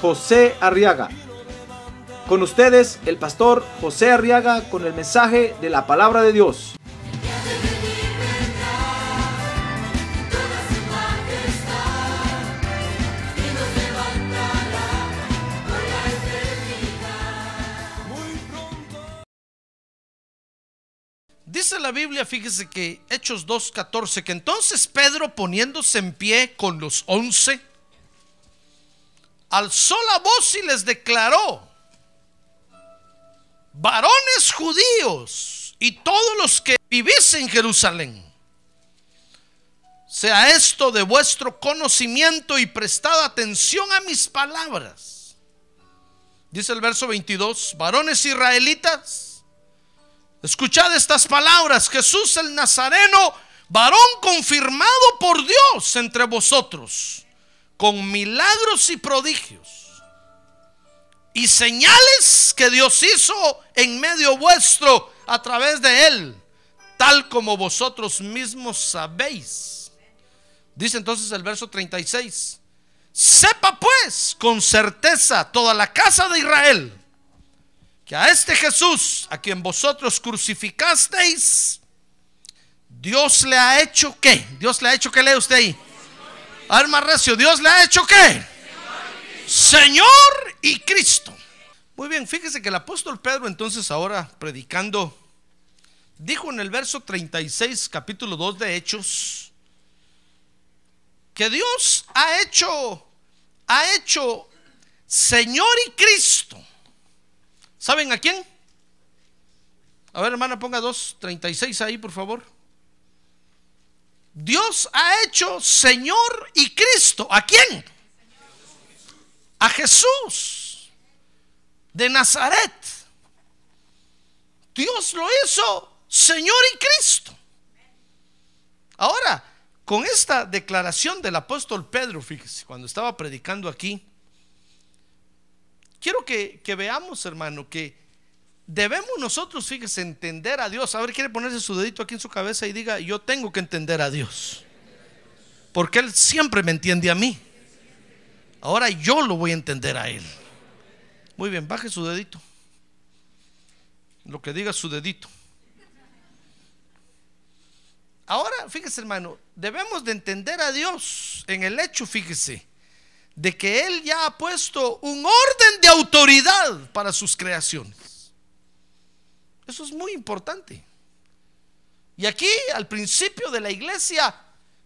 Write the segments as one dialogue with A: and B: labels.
A: José Arriaga. Con ustedes, el pastor José Arriaga con el mensaje de la palabra de Dios.
B: Dice la Biblia, fíjese que Hechos 2.14, que entonces Pedro poniéndose en pie con los once, alzó la voz y les declaró, varones judíos y todos los que vivís en Jerusalén, sea esto de vuestro conocimiento y prestad atención a mis palabras. Dice el verso 22, varones israelitas, escuchad estas palabras, Jesús el Nazareno, varón confirmado por Dios entre vosotros, con milagros y prodigios y señales que Dios hizo en medio vuestro a través de él, tal como vosotros mismos sabéis. Dice entonces el verso 36, sepa pues con certeza toda la casa de Israel que a este Jesús, a quien vosotros crucificasteis, Dios le ha hecho qué? Dios le ha hecho qué lee usted ahí. Alma recio, Dios le ha hecho qué? Señor y Cristo. Muy bien, fíjese que el apóstol Pedro entonces ahora predicando, dijo en el verso 36, capítulo 2 de Hechos, que Dios ha hecho, ha hecho Señor y Cristo. ¿Saben a quién? A ver, hermana, ponga 2.36 ahí, por favor. Dios ha hecho Señor y Cristo. ¿A quién? A Jesús de Nazaret. Dios lo hizo Señor y Cristo. Ahora, con esta declaración del apóstol Pedro, fíjese, cuando estaba predicando aquí, quiero que, que veamos, hermano, que debemos nosotros, fíjese, entender a Dios. A ver, quiere ponerse su dedito aquí en su cabeza y diga, yo tengo que entender a Dios. Porque Él siempre me entiende a mí. Ahora yo lo voy a entender a Él. Muy bien, baje su dedito. Lo que diga su dedito. Ahora, fíjese hermano, debemos de entender a Dios en el hecho, fíjese, de que Él ya ha puesto un orden de autoridad para sus creaciones. Eso es muy importante. Y aquí, al principio de la iglesia,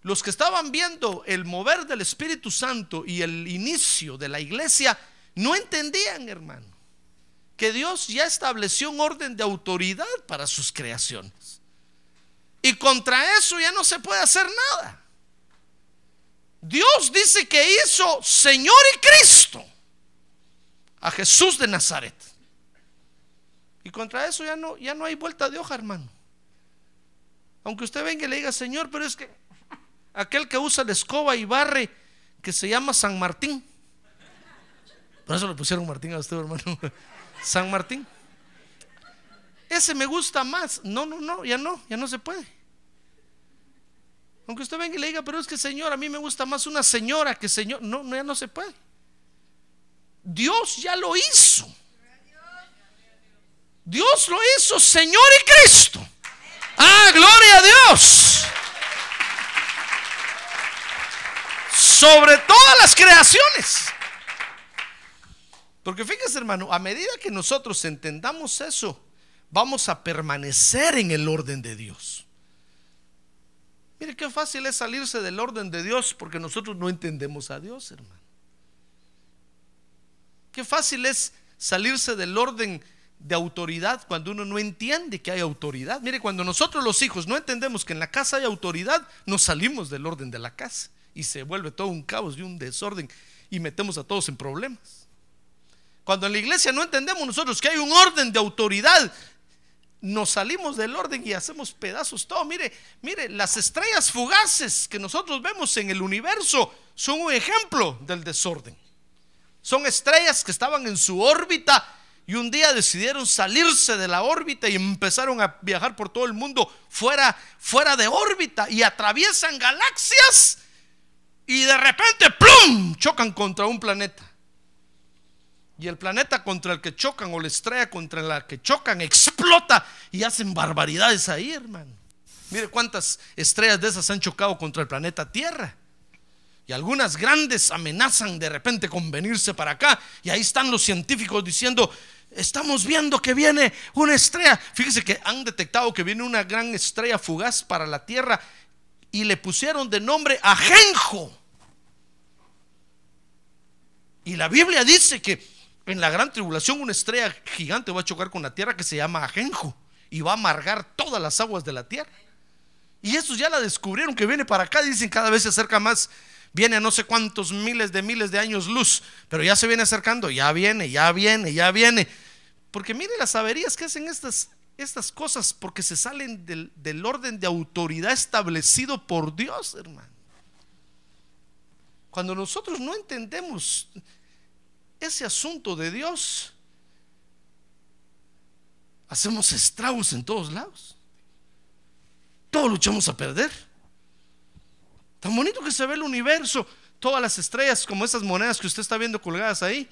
B: los que estaban viendo el mover del Espíritu Santo y el inicio de la iglesia, no entendían, hermano, que Dios ya estableció un orden de autoridad para sus creaciones. Y contra eso ya no se puede hacer nada. Dios dice que hizo Señor y Cristo a Jesús de Nazaret. Y contra eso ya no, ya no hay vuelta de hoja, hermano. Aunque usted venga y le diga, Señor, pero es que aquel que usa la escoba y barre, que se llama San Martín. Por eso le pusieron Martín a usted, hermano. San Martín. Ese me gusta más. No, no, no, ya no, ya no se puede. Aunque usted venga y le diga, pero es que Señor, a mí me gusta más una señora que Señor. No, no, ya no se puede. Dios ya lo hizo. Dios lo hizo, Señor y Cristo. Ah, gloria a Dios. Sobre todas las creaciones. Porque fíjese, hermano, a medida que nosotros entendamos eso, vamos a permanecer en el orden de Dios. Mire qué fácil es salirse del orden de Dios porque nosotros no entendemos a Dios, hermano. Qué fácil es salirse del orden de autoridad cuando uno no entiende que hay autoridad. Mire, cuando nosotros los hijos no entendemos que en la casa hay autoridad, nos salimos del orden de la casa y se vuelve todo un caos y un desorden y metemos a todos en problemas. Cuando en la iglesia no entendemos nosotros que hay un orden de autoridad, nos salimos del orden y hacemos pedazos todo. Mire, mire, las estrellas fugaces que nosotros vemos en el universo son un ejemplo del desorden. Son estrellas que estaban en su órbita y un día decidieron salirse de la órbita y empezaron a viajar por todo el mundo fuera, fuera de órbita y atraviesan galaxias y de repente ¡plum! chocan contra un planeta. Y el planeta contra el que chocan o la estrella contra la que chocan explota y hacen barbaridades ahí, hermano. Mire cuántas estrellas de esas han chocado contra el planeta Tierra. Y algunas grandes amenazan de repente con venirse para acá. Y ahí están los científicos diciendo, estamos viendo que viene una estrella. Fíjese que han detectado que viene una gran estrella fugaz para la Tierra y le pusieron de nombre Ajenjo. Y la Biblia dice que en la gran tribulación una estrella gigante va a chocar con la Tierra que se llama Ajenjo y va a amargar todas las aguas de la Tierra. Y estos ya la descubrieron que viene para acá, dicen cada vez se acerca más viene a no sé cuántos miles de miles de años luz, pero ya se viene acercando, ya viene, ya viene, ya viene. Porque mire las averías que hacen estas, estas cosas, porque se salen del, del orden de autoridad establecido por Dios, hermano. Cuando nosotros no entendemos ese asunto de Dios, hacemos estragos en todos lados. Todos luchamos a perder. Tan bonito que se ve el universo, todas las estrellas, como esas monedas que usted está viendo colgadas ahí,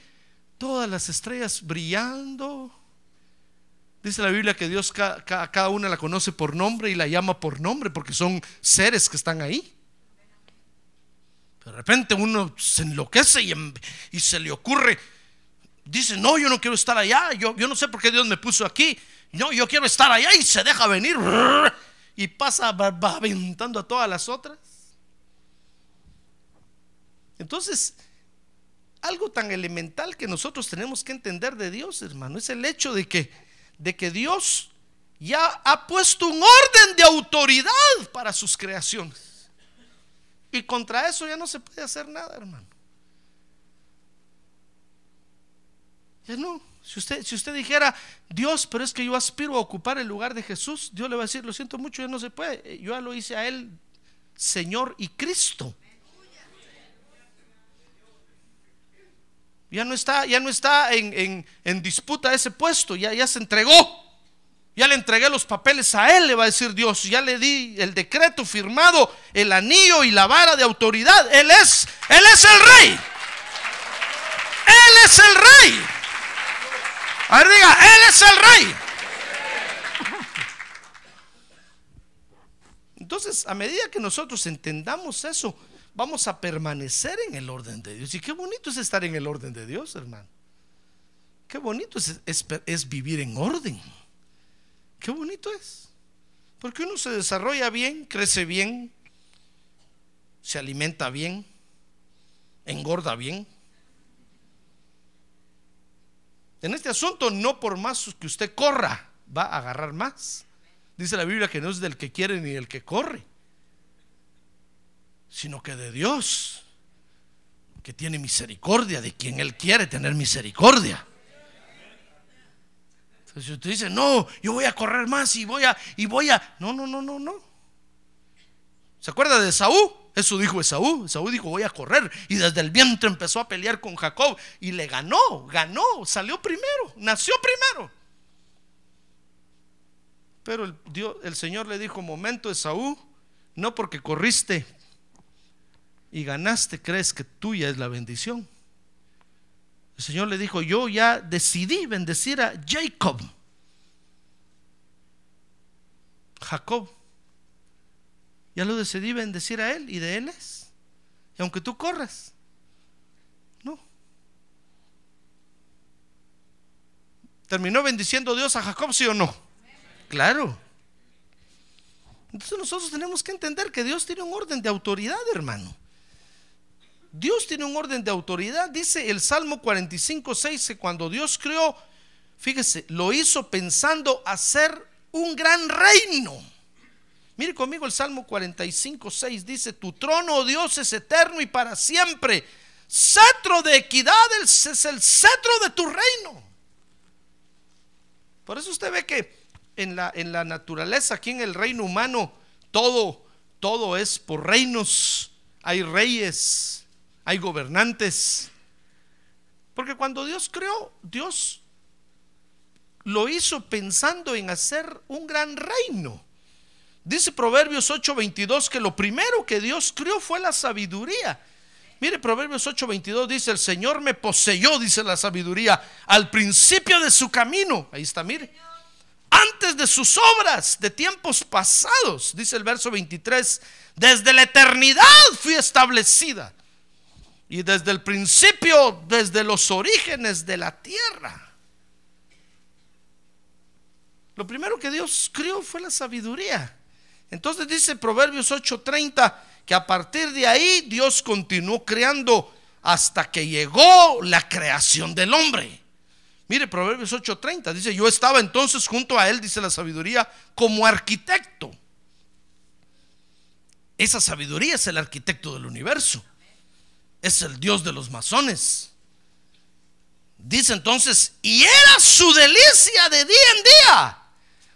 B: todas las estrellas brillando. Dice la Biblia que Dios cada una la conoce por nombre y la llama por nombre porque son seres que están ahí. De repente uno se enloquece y, y se le ocurre, dice, no, yo no quiero estar allá, yo, no sé por qué Dios me puso aquí, no, yo quiero estar allá y se deja venir y pasa aventando a todas las otras. Entonces, algo tan elemental que nosotros tenemos que entender de Dios, hermano, es el hecho de que, de que Dios ya ha puesto un orden de autoridad para sus creaciones. Y contra eso ya no se puede hacer nada, hermano. Ya no. Si usted, si usted dijera, Dios, pero es que yo aspiro a ocupar el lugar de Jesús, Dios le va a decir, lo siento mucho, ya no se puede. Yo ya lo hice a Él, Señor y Cristo. Ya no está, ya no está en, disputa ese puesto, ya, ya se entregó. Ya le entregué los papeles a él, le va a decir Dios. Ya le di el decreto firmado, el anillo y la vara de autoridad. Él es, él es el rey. Él es el rey. A ver, diga, él es el rey. Entonces, a medida que nosotros entendamos eso, vamos a permanecer en el orden de Dios. Y qué bonito es estar en el orden de Dios, hermano. Qué bonito es, es, vivir en orden. Qué bonito es. Porque uno se desarrolla bien, crece bien, se alimenta bien, engorda bien. En este asunto, no por más que usted corra, va a agarrar más. Dice la Biblia que no es del que quiere ni del que corre sino que de Dios, que tiene misericordia de quien Él quiere tener misericordia. Entonces si usted dice, no, yo voy a correr más y voy a, y voy a, no, no, no, no, no. ¿Se acuerda de Saúl? Eso dijo Esaú. Esaú dijo, voy a correr. Y desde el vientre empezó a pelear con Jacob. Y le ganó, ganó, salió primero, nació primero. Pero el, Dios, el Señor le dijo, momento Esaú, no porque corriste y ganaste, crees que tuya es la bendición. El Señor le dijo, yo ya decidí bendecir a Jacob. Jacob. Ya lo decidí bendecir a él y de él es. Y aunque tú corras, no. ¿Terminó bendiciendo Dios a Jacob, sí o no? Claro. Entonces nosotros tenemos que entender que Dios tiene un orden de autoridad, hermano. Dios tiene un orden de autoridad. Dice el Salmo 45, 6 que cuando Dios creó, fíjese, lo hizo pensando hacer un gran reino. Mire conmigo el Salmo 45, 6 dice, tu trono, oh Dios, es eterno y para siempre. cetro de equidad es el cetro de tu reino. Por eso usted ve que en la, en la naturaleza, aquí en el reino humano, todo, todo es por reinos. Hay reyes, hay gobernantes. Porque cuando Dios creó, Dios lo hizo pensando en hacer un gran reino. Dice Proverbios 8:22 que lo primero que Dios creó fue la sabiduría. Mire, Proverbios 8:22 dice, el Señor me poseyó, dice la sabiduría, al principio de su camino. Ahí está, mire. Antes de sus obras, de tiempos pasados, dice el verso 23, desde la eternidad fui establecida. Y desde el principio, desde los orígenes de la tierra. Lo primero que Dios creó fue la sabiduría. Entonces dice Proverbios 8:30 que a partir de ahí Dios continuó creando hasta que llegó la creación del hombre. Mire, Proverbios 8:30 dice, yo estaba entonces junto a él, dice la sabiduría, como arquitecto. Esa sabiduría es el arquitecto del universo. Es el Dios de los masones. Dice entonces, y era su delicia de día en día,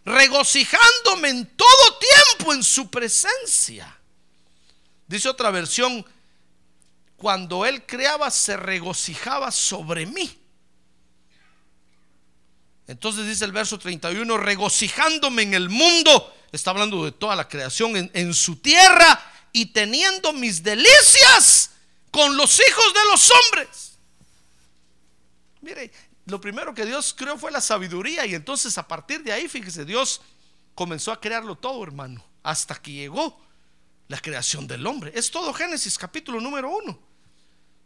B: regocijándome en todo tiempo en su presencia. Dice otra versión, cuando él creaba se regocijaba sobre mí. Entonces dice el verso 31, regocijándome en el mundo, está hablando de toda la creación en, en, su tierra y teniendo mis delicias con los hijos de los hombres. Mire, lo primero que Dios creó fue la sabiduría y entonces a partir de ahí, fíjese, Dios comenzó a crearlo todo, hermano, hasta que llegó la creación del hombre. Es todo Génesis capítulo número uno.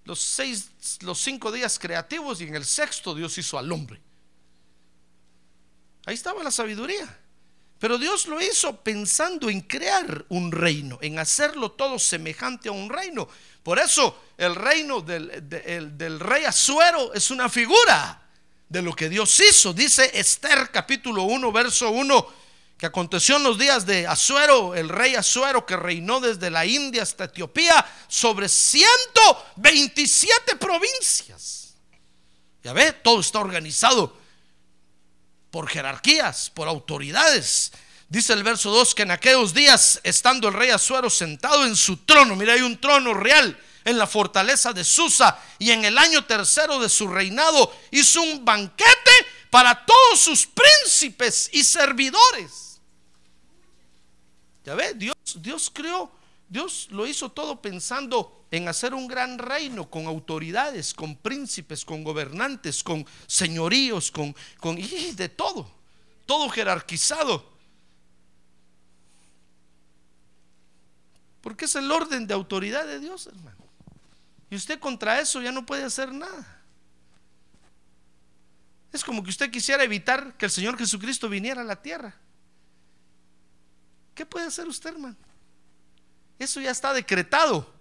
B: Los seis, los cinco días creativos y en el sexto Dios hizo al hombre. Ahí estaba la sabiduría. Pero Dios lo hizo pensando en crear un reino, en hacerlo todo semejante a un reino. Por eso el reino del, del, rey Azuero es una figura de lo que Dios hizo. Dice Esther capítulo 1, verso 1 que aconteció en los días de Asuero, el rey Asuero que reinó desde la India hasta Etiopía sobre 127 provincias. Ya ve, todo está organizado por jerarquías, por autoridades. Dice el verso 2 que en aquellos días, estando el rey Asuero sentado en su trono, mira, hay un trono real en la fortaleza de Susa, y en el año tercero de su reinado hizo un banquete para todos sus príncipes y servidores. Ya ve, Dios, Dios creó, Dios lo hizo todo pensando en hacer un gran reino con autoridades, con príncipes, con gobernantes, con señoríos, con, con y de todo, todo jerarquizado. Porque es el orden de autoridad de Dios, hermano. Y usted contra eso ya no puede hacer nada. Es como que usted quisiera evitar que el Señor Jesucristo viniera a la tierra. ¿Qué puede hacer usted, hermano? Eso ya está decretado.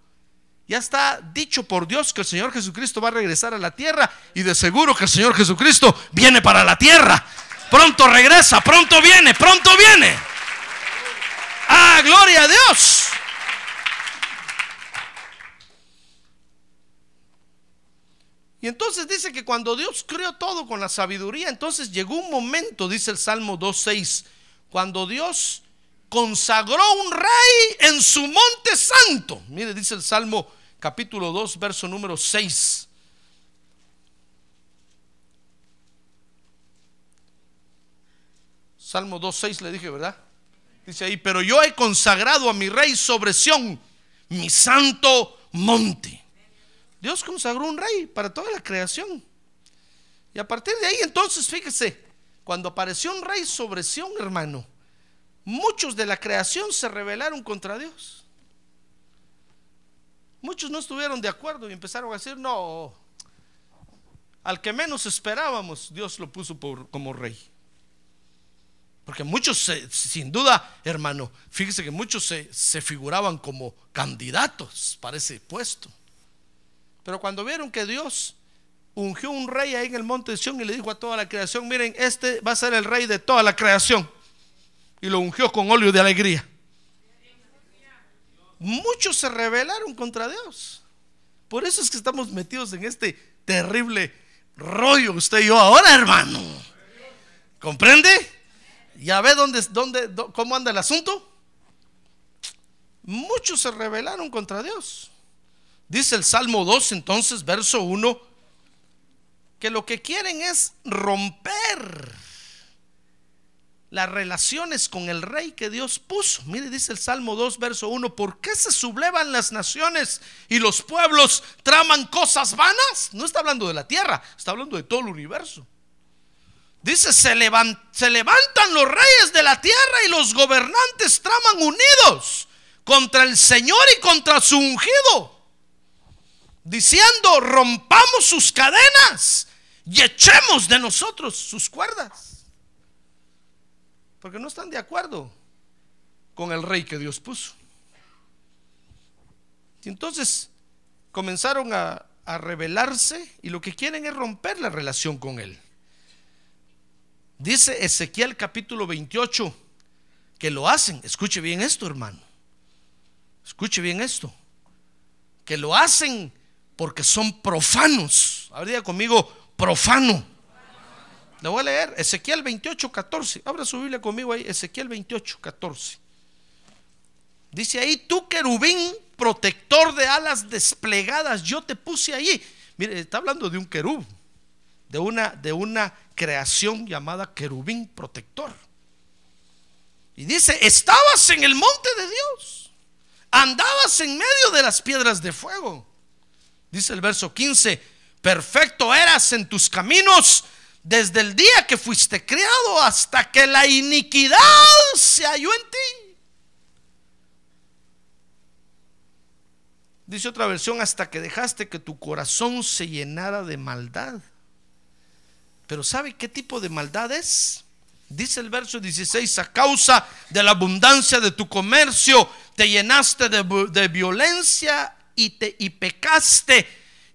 B: Ya está dicho por Dios que el Señor Jesucristo va a regresar a la tierra y de seguro que el Señor Jesucristo viene para la tierra. Pronto regresa, pronto viene, pronto viene. Ah, gloria a Dios. Y entonces dice que cuando Dios creó todo con la sabiduría, entonces llegó un momento, dice el Salmo 2.6, cuando Dios consagró un rey en su monte santo. Mire, dice el Salmo capítulo 2, verso número 6. Salmo 2, 6 le dije, ¿verdad? Dice ahí, pero yo he consagrado a mi rey sobre Sión, mi santo monte. Dios consagró un rey para toda la creación. Y a partir de ahí, entonces, fíjese, cuando apareció un rey sobre Sión, hermano, muchos de la creación se rebelaron contra Dios. Muchos no estuvieron de acuerdo y empezaron a decir, no, al que menos esperábamos, Dios lo puso por, como rey. Porque muchos, sin duda, hermano, fíjese que muchos se, se figuraban como candidatos para ese puesto. Pero cuando vieron que Dios ungió un rey ahí en el monte de Sion y le dijo a toda la creación, miren, este va a ser el rey de toda la creación y lo ungió con óleo de alegría. Muchos se rebelaron contra Dios. Por eso es que estamos metidos en este terrible rollo usted y yo ahora, hermano. ¿Comprende? ¿Ya ve dónde, dónde, dó- cómo anda el asunto? Muchos se rebelaron contra Dios. Dice el Salmo 2, entonces, verso 1, que lo que quieren es romper las relaciones con el rey que Dios puso. Mire, dice el Salmo 2, verso 1, ¿por qué se sublevan las naciones y los pueblos traman cosas vanas? No está hablando de la tierra, está hablando de todo el universo. Dice, se, se levantan los reyes de la tierra y los gobernantes traman unidos contra el Señor y contra su ungido, diciendo, rompamos sus cadenas y echemos de nosotros sus cuerdas. Porque no están de acuerdo con el rey que Dios puso. Y entonces comenzaron a, a rebelarse y lo que quieren es romper la relación con él. Dice Ezequiel capítulo 28 que lo hacen. Escuche bien esto, hermano. Escuche bien esto. Que lo hacen porque son profanos. Ahora diga conmigo, profano. Le voy a leer Ezequiel 28, 14. Abra su Biblia conmigo ahí, Ezequiel 28, 14. Dice ahí, tú querubín, protector de alas desplegadas, yo te puse allí. Mire, está hablando de un querub, de una, de una creación llamada querubín protector. Y dice, estabas en el monte de Dios, andabas en medio de las piedras de fuego. Dice el verso 15, perfecto eras en tus caminos desde el día que fuiste criado hasta que la iniquidad se halló en ti. Dice otra versión, hasta que dejaste que tu corazón se llenara de maldad. Pero ¿sabe qué tipo de maldad es? Dice el verso 16, a causa de la abundancia de tu comercio, te llenaste de, de violencia y, te, y pecaste.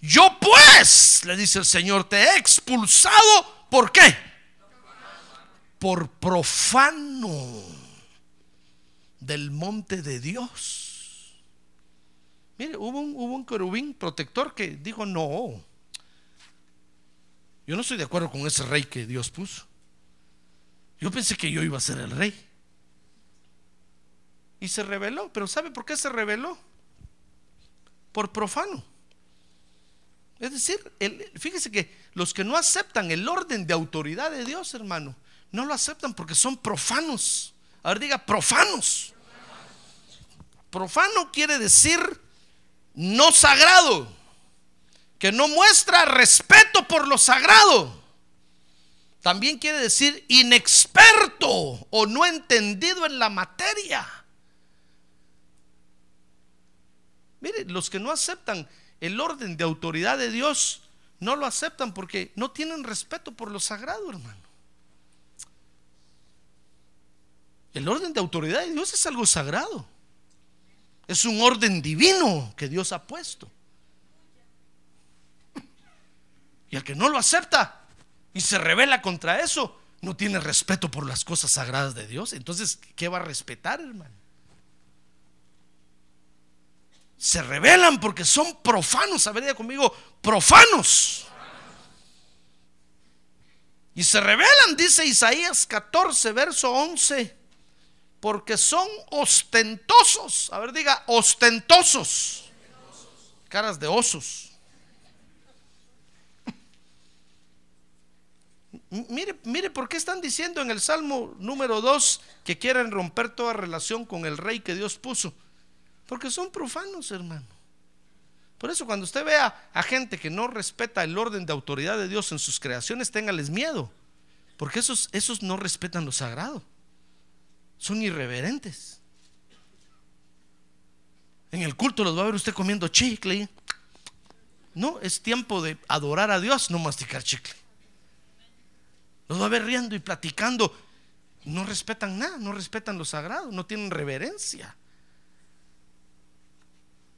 B: Yo pues, le dice el Señor, te he expulsado. ¿Por qué? Por profano del monte de Dios. Mire, hubo un, hubo un querubín protector que dijo, no, yo no estoy de acuerdo con ese rey que Dios puso. Yo pensé que yo iba a ser el rey. Y se rebeló. Pero ¿sabe por qué se rebeló? Por profano. Es decir, fíjese que los que no aceptan el orden de autoridad de Dios, hermano, no lo aceptan porque son profanos. A ver, diga, profanos. Profano quiere decir no sagrado, que no muestra respeto por lo sagrado. También quiere decir inexperto o no entendido en la materia. Mire, los que no aceptan el orden de autoridad de Dios, no lo aceptan porque no tienen respeto por lo sagrado, hermano. El orden de autoridad de Dios es algo sagrado. Es un orden divino que Dios ha puesto. Y el que no lo acepta y se revela contra eso, no tiene respeto por las cosas sagradas de Dios. Entonces, ¿qué va a respetar, hermano? Se rebelan porque son profanos. A ver, diga conmigo, profanos. Y se rebelan, dice Isaías 14, verso 11, porque son ostentosos. A ver, diga, ostentosos. Caras de osos. Mire, mire por qué están diciendo en el Salmo número 2 que quieren romper toda relación con el rey que Dios puso. Porque son profanos, hermano. Por eso cuando usted vea a gente que no respeta el orden de autoridad de Dios en sus creaciones, téngales miedo. Porque esos, esos no respetan lo sagrado. Son irreverentes. En el culto los va a ver usted comiendo chicle. No, es tiempo de adorar a Dios, no masticar chicle. Los va a ver riendo y platicando. No respetan nada, no respetan lo sagrado, no tienen reverencia.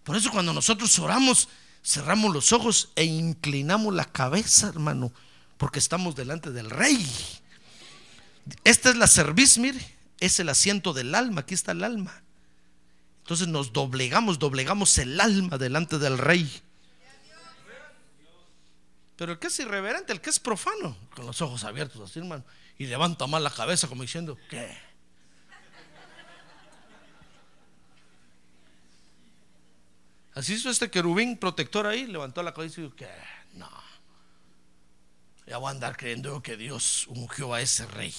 B: Por eso cuando nosotros oramos, cerramos los ojos e inclinamos la cabeza, hermano, porque estamos delante del rey. Esta es la cerviz, mire, es el asiento del alma, aquí está el alma. Entonces nos doblegamos, doblegamos el alma delante del rey. Pero el que es irreverente, el que es profano, con los ojos abiertos así, hermano, y levanta mal la cabeza como diciendo, ¿qué? Así hizo este querubín protector ahí, levantó la cabeza y dijo, ¿qué? No. Ya voy a andar creyendo que Dios ungió a ese rey.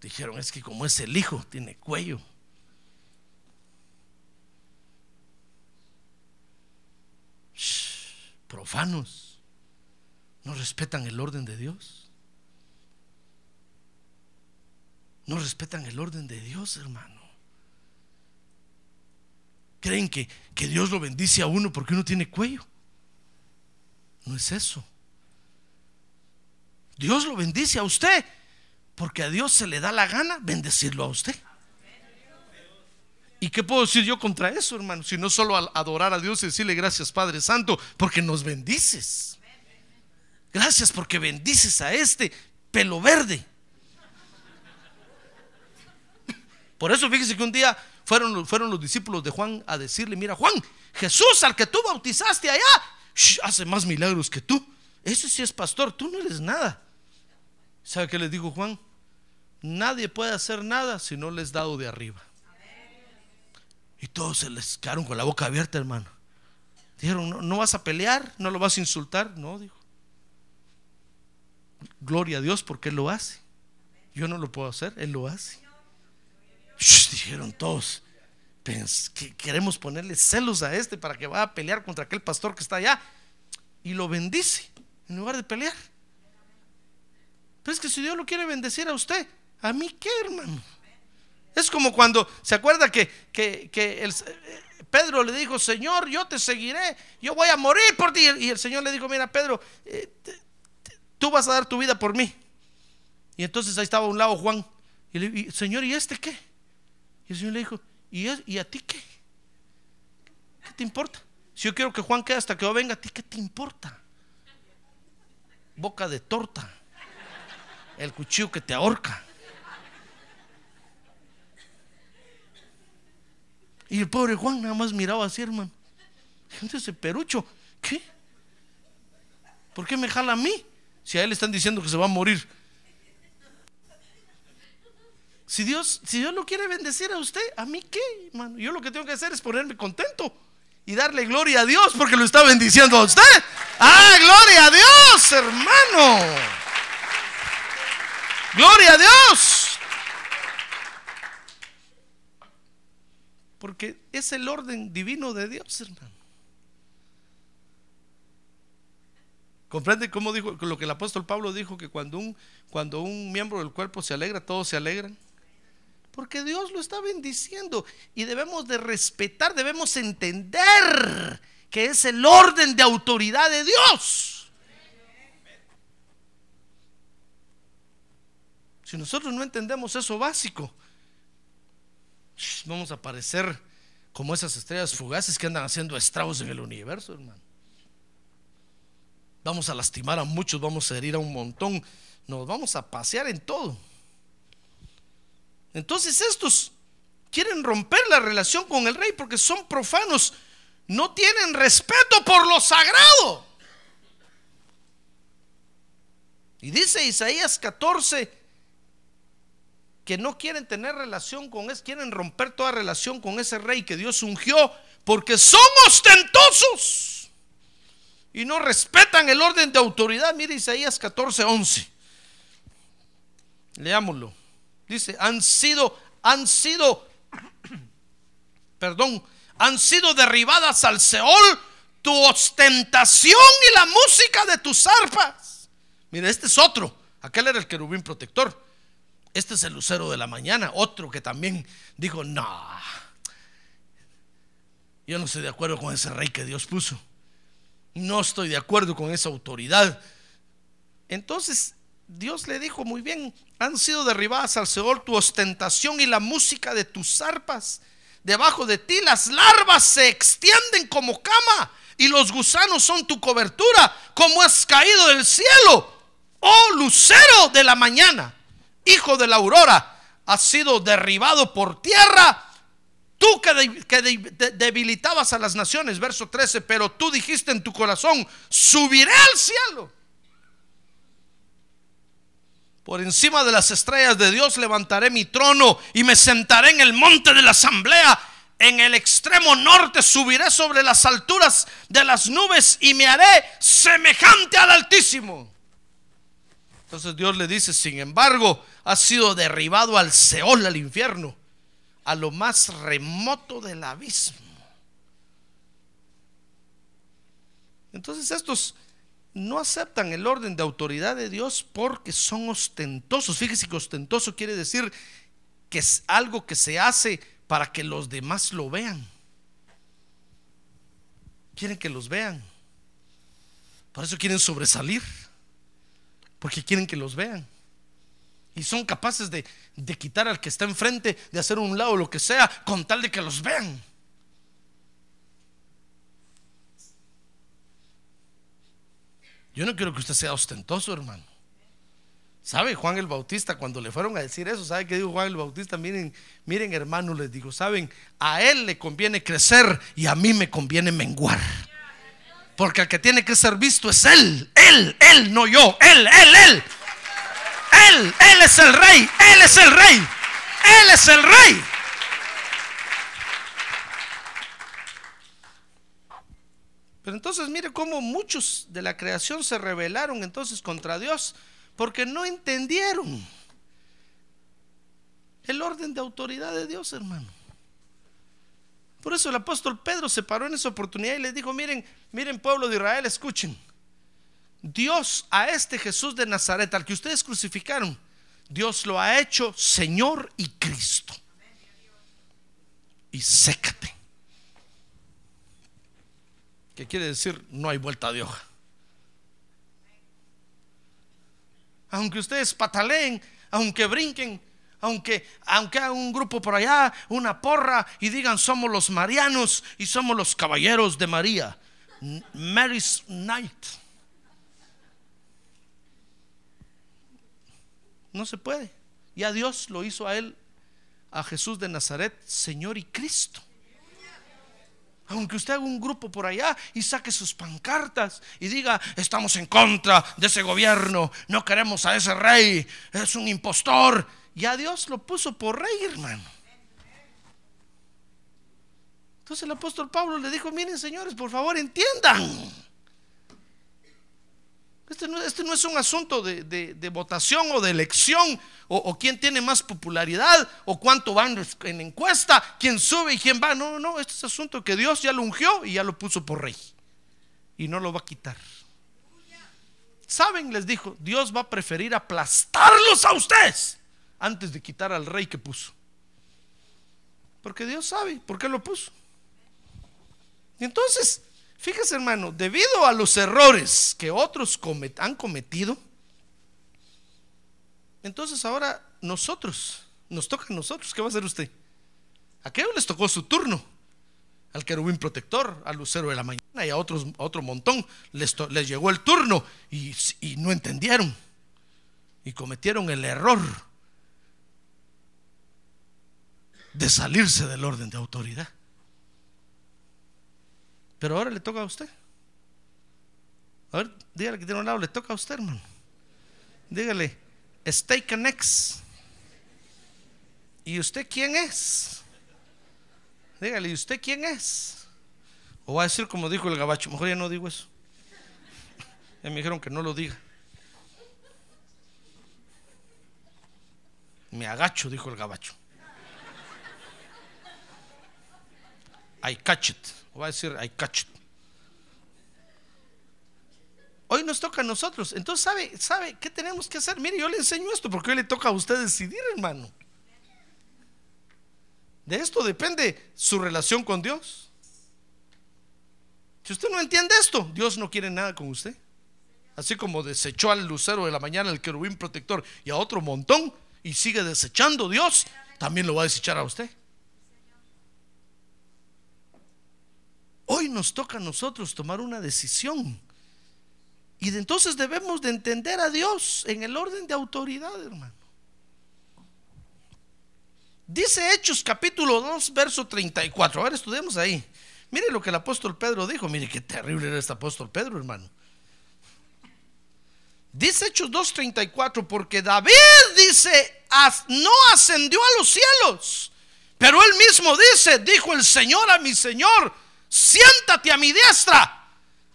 B: Dijeron, es que como es el hijo, tiene cuello. profanos no respetan el orden de Dios. No respetan el orden de Dios, hermano. Creen que, que Dios lo bendice a uno porque uno tiene cuello. No es eso. Dios lo bendice a usted porque a Dios se le da la gana bendecirlo a usted. ¿Y qué puedo decir yo contra eso, hermano? Si no solo adorar a Dios y decirle gracias, Padre Santo, porque nos bendices. Gracias porque bendices a este pelo verde. Por eso fíjese que un día fueron, fueron los discípulos de Juan a decirle, mira Juan, Jesús al que tú bautizaste allá, hace más milagros que tú. Ese sí es pastor, tú no eres nada. ¿Sabe qué les dijo Juan? Nadie puede hacer nada si no les dado de arriba. Y todos se les quedaron con la boca abierta, hermano. Dijeron, no, vas a pelear, no lo vas a insultar. No, dijo. Gloria a Dios porque Él lo hace. Yo no lo puedo hacer, Él lo hace. Dijeron todos, que queremos ponerle celos a este para que vaya a pelear contra aquel pastor que está allá. Y lo bendice en lugar de pelear. Pero es que si Dios lo quiere bendecir a usted, ¿a mí qué, hermano? Es como cuando, ¿se acuerda que, el, Pedro le dijo, Señor, yo te seguiré, yo voy a morir por ti? Y el Señor le dijo, mira, Pedro, eh, tú vas a dar tu vida por mí. Y entonces ahí estaba a un lado Juan. Y le dijo, Señor, ¿y este qué? Y el Señor le dijo, ¿y, ¿y a ti qué? ¿Qué te importa? Si yo quiero que Juan quede hasta que yo venga, ¿a ti qué te importa? Boca de torta. El cuchillo que te ahorca. Y el pobre Juan nada más miraba así, hermano. Ese perucho, ¿qué? ¿Por qué me jala a mí? Si a él le están diciendo que se va a morir. Si Dios, si Dios lo quiere bendecir a usted, ¿a mí qué, hermano? Yo lo que tengo que hacer es ponerme contento y darle gloria a Dios porque lo está bendiciendo a usted. ¡Ah, gloria a Dios, hermano! ¡Gloria a Dios! Porque es el orden divino de Dios, hermano. ¿Comprende cómo dijo lo que el apóstol Pablo dijo que cuando un, cuando un miembro del cuerpo se alegra, todos se alegran? Porque Dios lo está bendiciendo y debemos de respetar, debemos entender que es el orden de autoridad de Dios. Si nosotros no entendemos eso básico, vamos a parecer como esas estrellas fugaces que andan haciendo estragos en el universo, hermano. Vamos a lastimar a muchos, vamos a herir a un montón, nos vamos a pasear en todo. Entonces estos quieren romper la relación con el rey porque son profanos, no tienen respeto por lo sagrado. Y dice Isaías 14, que no quieren tener relación con ese, quieren romper toda relación con ese rey que Dios ungió, porque son ostentosos y no respetan el orden de autoridad. Mire Isaías 14, 11. Leámoslo. Dice, han sido, han sido, perdón, han sido derribadas al Seol tu ostentación y la música de tus arpas. Mire, este es otro. Aquel era el querubín protector. Este es el lucero de la mañana, otro que también dijo, no, yo no estoy de acuerdo con ese rey que Dios puso. No estoy de acuerdo con esa autoridad. Entonces Dios le dijo muy bien, han sido derribadas al Seol tu ostentación y la música de tus arpas. Debajo de ti las larvas se extienden como cama y los gusanos son tu cobertura, como has caído del cielo, oh lucero de la mañana hijo de la aurora, ha sido derribado por tierra, Tú que, de- que de- de- debilitabas a las naciones, verso 13, pero tú dijiste en tu corazón, subiré al cielo. Por encima de las estrellas de Dios levantaré mi trono y me sentaré en el monte de la asamblea. En el extremo norte subiré sobre las alturas de las nubes y me haré semejante al Altísimo. Entonces Dios le dice, sin embargo, has sido derribado al Seol, al infierno, a lo más remoto del abismo. Entonces estos no aceptan el orden de autoridad de Dios porque son ostentosos. Fíjese que ostentoso quiere decir que es algo que se hace para que los demás lo vean. Quieren que los vean. Por eso quieren sobresalir. Porque quieren que los vean. Y son capaces de, de quitar al que está enfrente, de hacer un lado lo que sea, con tal de que los vean. Yo no quiero que usted sea ostentoso, hermano. ¿Sabe Juan el Bautista cuando le fueron a decir eso? ¿Sabe qué dijo Juan el Bautista? Miren, miren hermano, les digo, ¿saben? A él le conviene crecer y a mí me conviene menguar. Porque el que tiene que ser visto es él, él, él, no yo, él, él, él. Él, él es el rey, él es el rey, él es el rey. Pero entonces mire cómo muchos de la creación se rebelaron entonces contra Dios porque no entendieron el orden de autoridad de Dios, hermano. Por eso el apóstol Pedro se paró en esa oportunidad y les dijo, miren, miren pueblo de Israel, escuchen. Dios a este Jesús de Nazaret, al que ustedes crucificaron, Dios lo ha hecho Señor y Cristo. Y sécate. ¿Qué quiere decir? No hay vuelta de hoja. Aunque ustedes pataleen, aunque brinquen, aunque, aunque un grupo por allá, una porra y digan somos los marianos y somos los caballeros de María. Mary's Night. No se puede. Ya Dios lo hizo a él, a Jesús de Nazaret, Señor y Cristo. Aunque usted haga un grupo por allá y saque sus pancartas y diga, estamos en contra de ese gobierno, no queremos a ese rey, es un impostor. Ya Dios lo puso por rey, hermano. Entonces el apóstol Pablo le dijo, miren señores, por favor entiendan. Este no, este no es un asunto de votación o de elección o, o quién tiene más popularidad o cuánto van en encuesta, quién sube y quién va. No, no, este es asunto que Dios ya lo ungió y ya lo puso por rey y no lo va a quitar. Saben, les dijo, Dios va a preferir aplastarlos a ustedes antes de quitar al rey que puso. Porque Dios sabe por qué lo puso. Y entonces, fíjese hermano, debido a los errores que otros han cometido, entonces ahora nosotros, nos toca a nosotros, ¿qué va a hacer usted? A aquellos les tocó su turno, al querubín protector, al lucero de la mañana y a otro montón, les, les llegó el turno y no entendieron y cometieron el error de salirse del orden de autoridad. Pero ahora le toca a usted. A ver, dígale que tiene un lado, le toca a usted, hermano. Dígale, an X. ¿Y usted quién es? Dígale, ¿y usted quién es? O va a decir como dijo el gabacho, mejor ya no digo eso. Ya me dijeron que no lo diga. Me agacho, dijo el gabacho. I catch it. Va a decir catch it. Hoy nos toca a nosotros. Entonces, ¿sabe, ¿sabe qué tenemos que hacer? Mire, yo le enseño esto porque hoy le toca a usted decidir, hermano. De esto depende su relación con Dios. Si usted no entiende esto, Dios no quiere nada con usted. Así como desechó al lucero de la mañana, el querubín protector y a otro montón, y sigue desechando Dios, también lo va a desechar a usted. Hoy nos toca a nosotros tomar una decisión. Y de entonces debemos de entender a Dios en el orden de autoridad, hermano. Dice Hechos capítulo 2, verso 34. A ver, estudiemos ahí. Mire lo que el apóstol Pedro dijo. Mire qué terrible era este apóstol Pedro, hermano. Dice Hechos 2.34, porque David dice, no ascendió a los cielos, pero él mismo dice, dijo el Señor a mi Señor, siéntate a mi diestra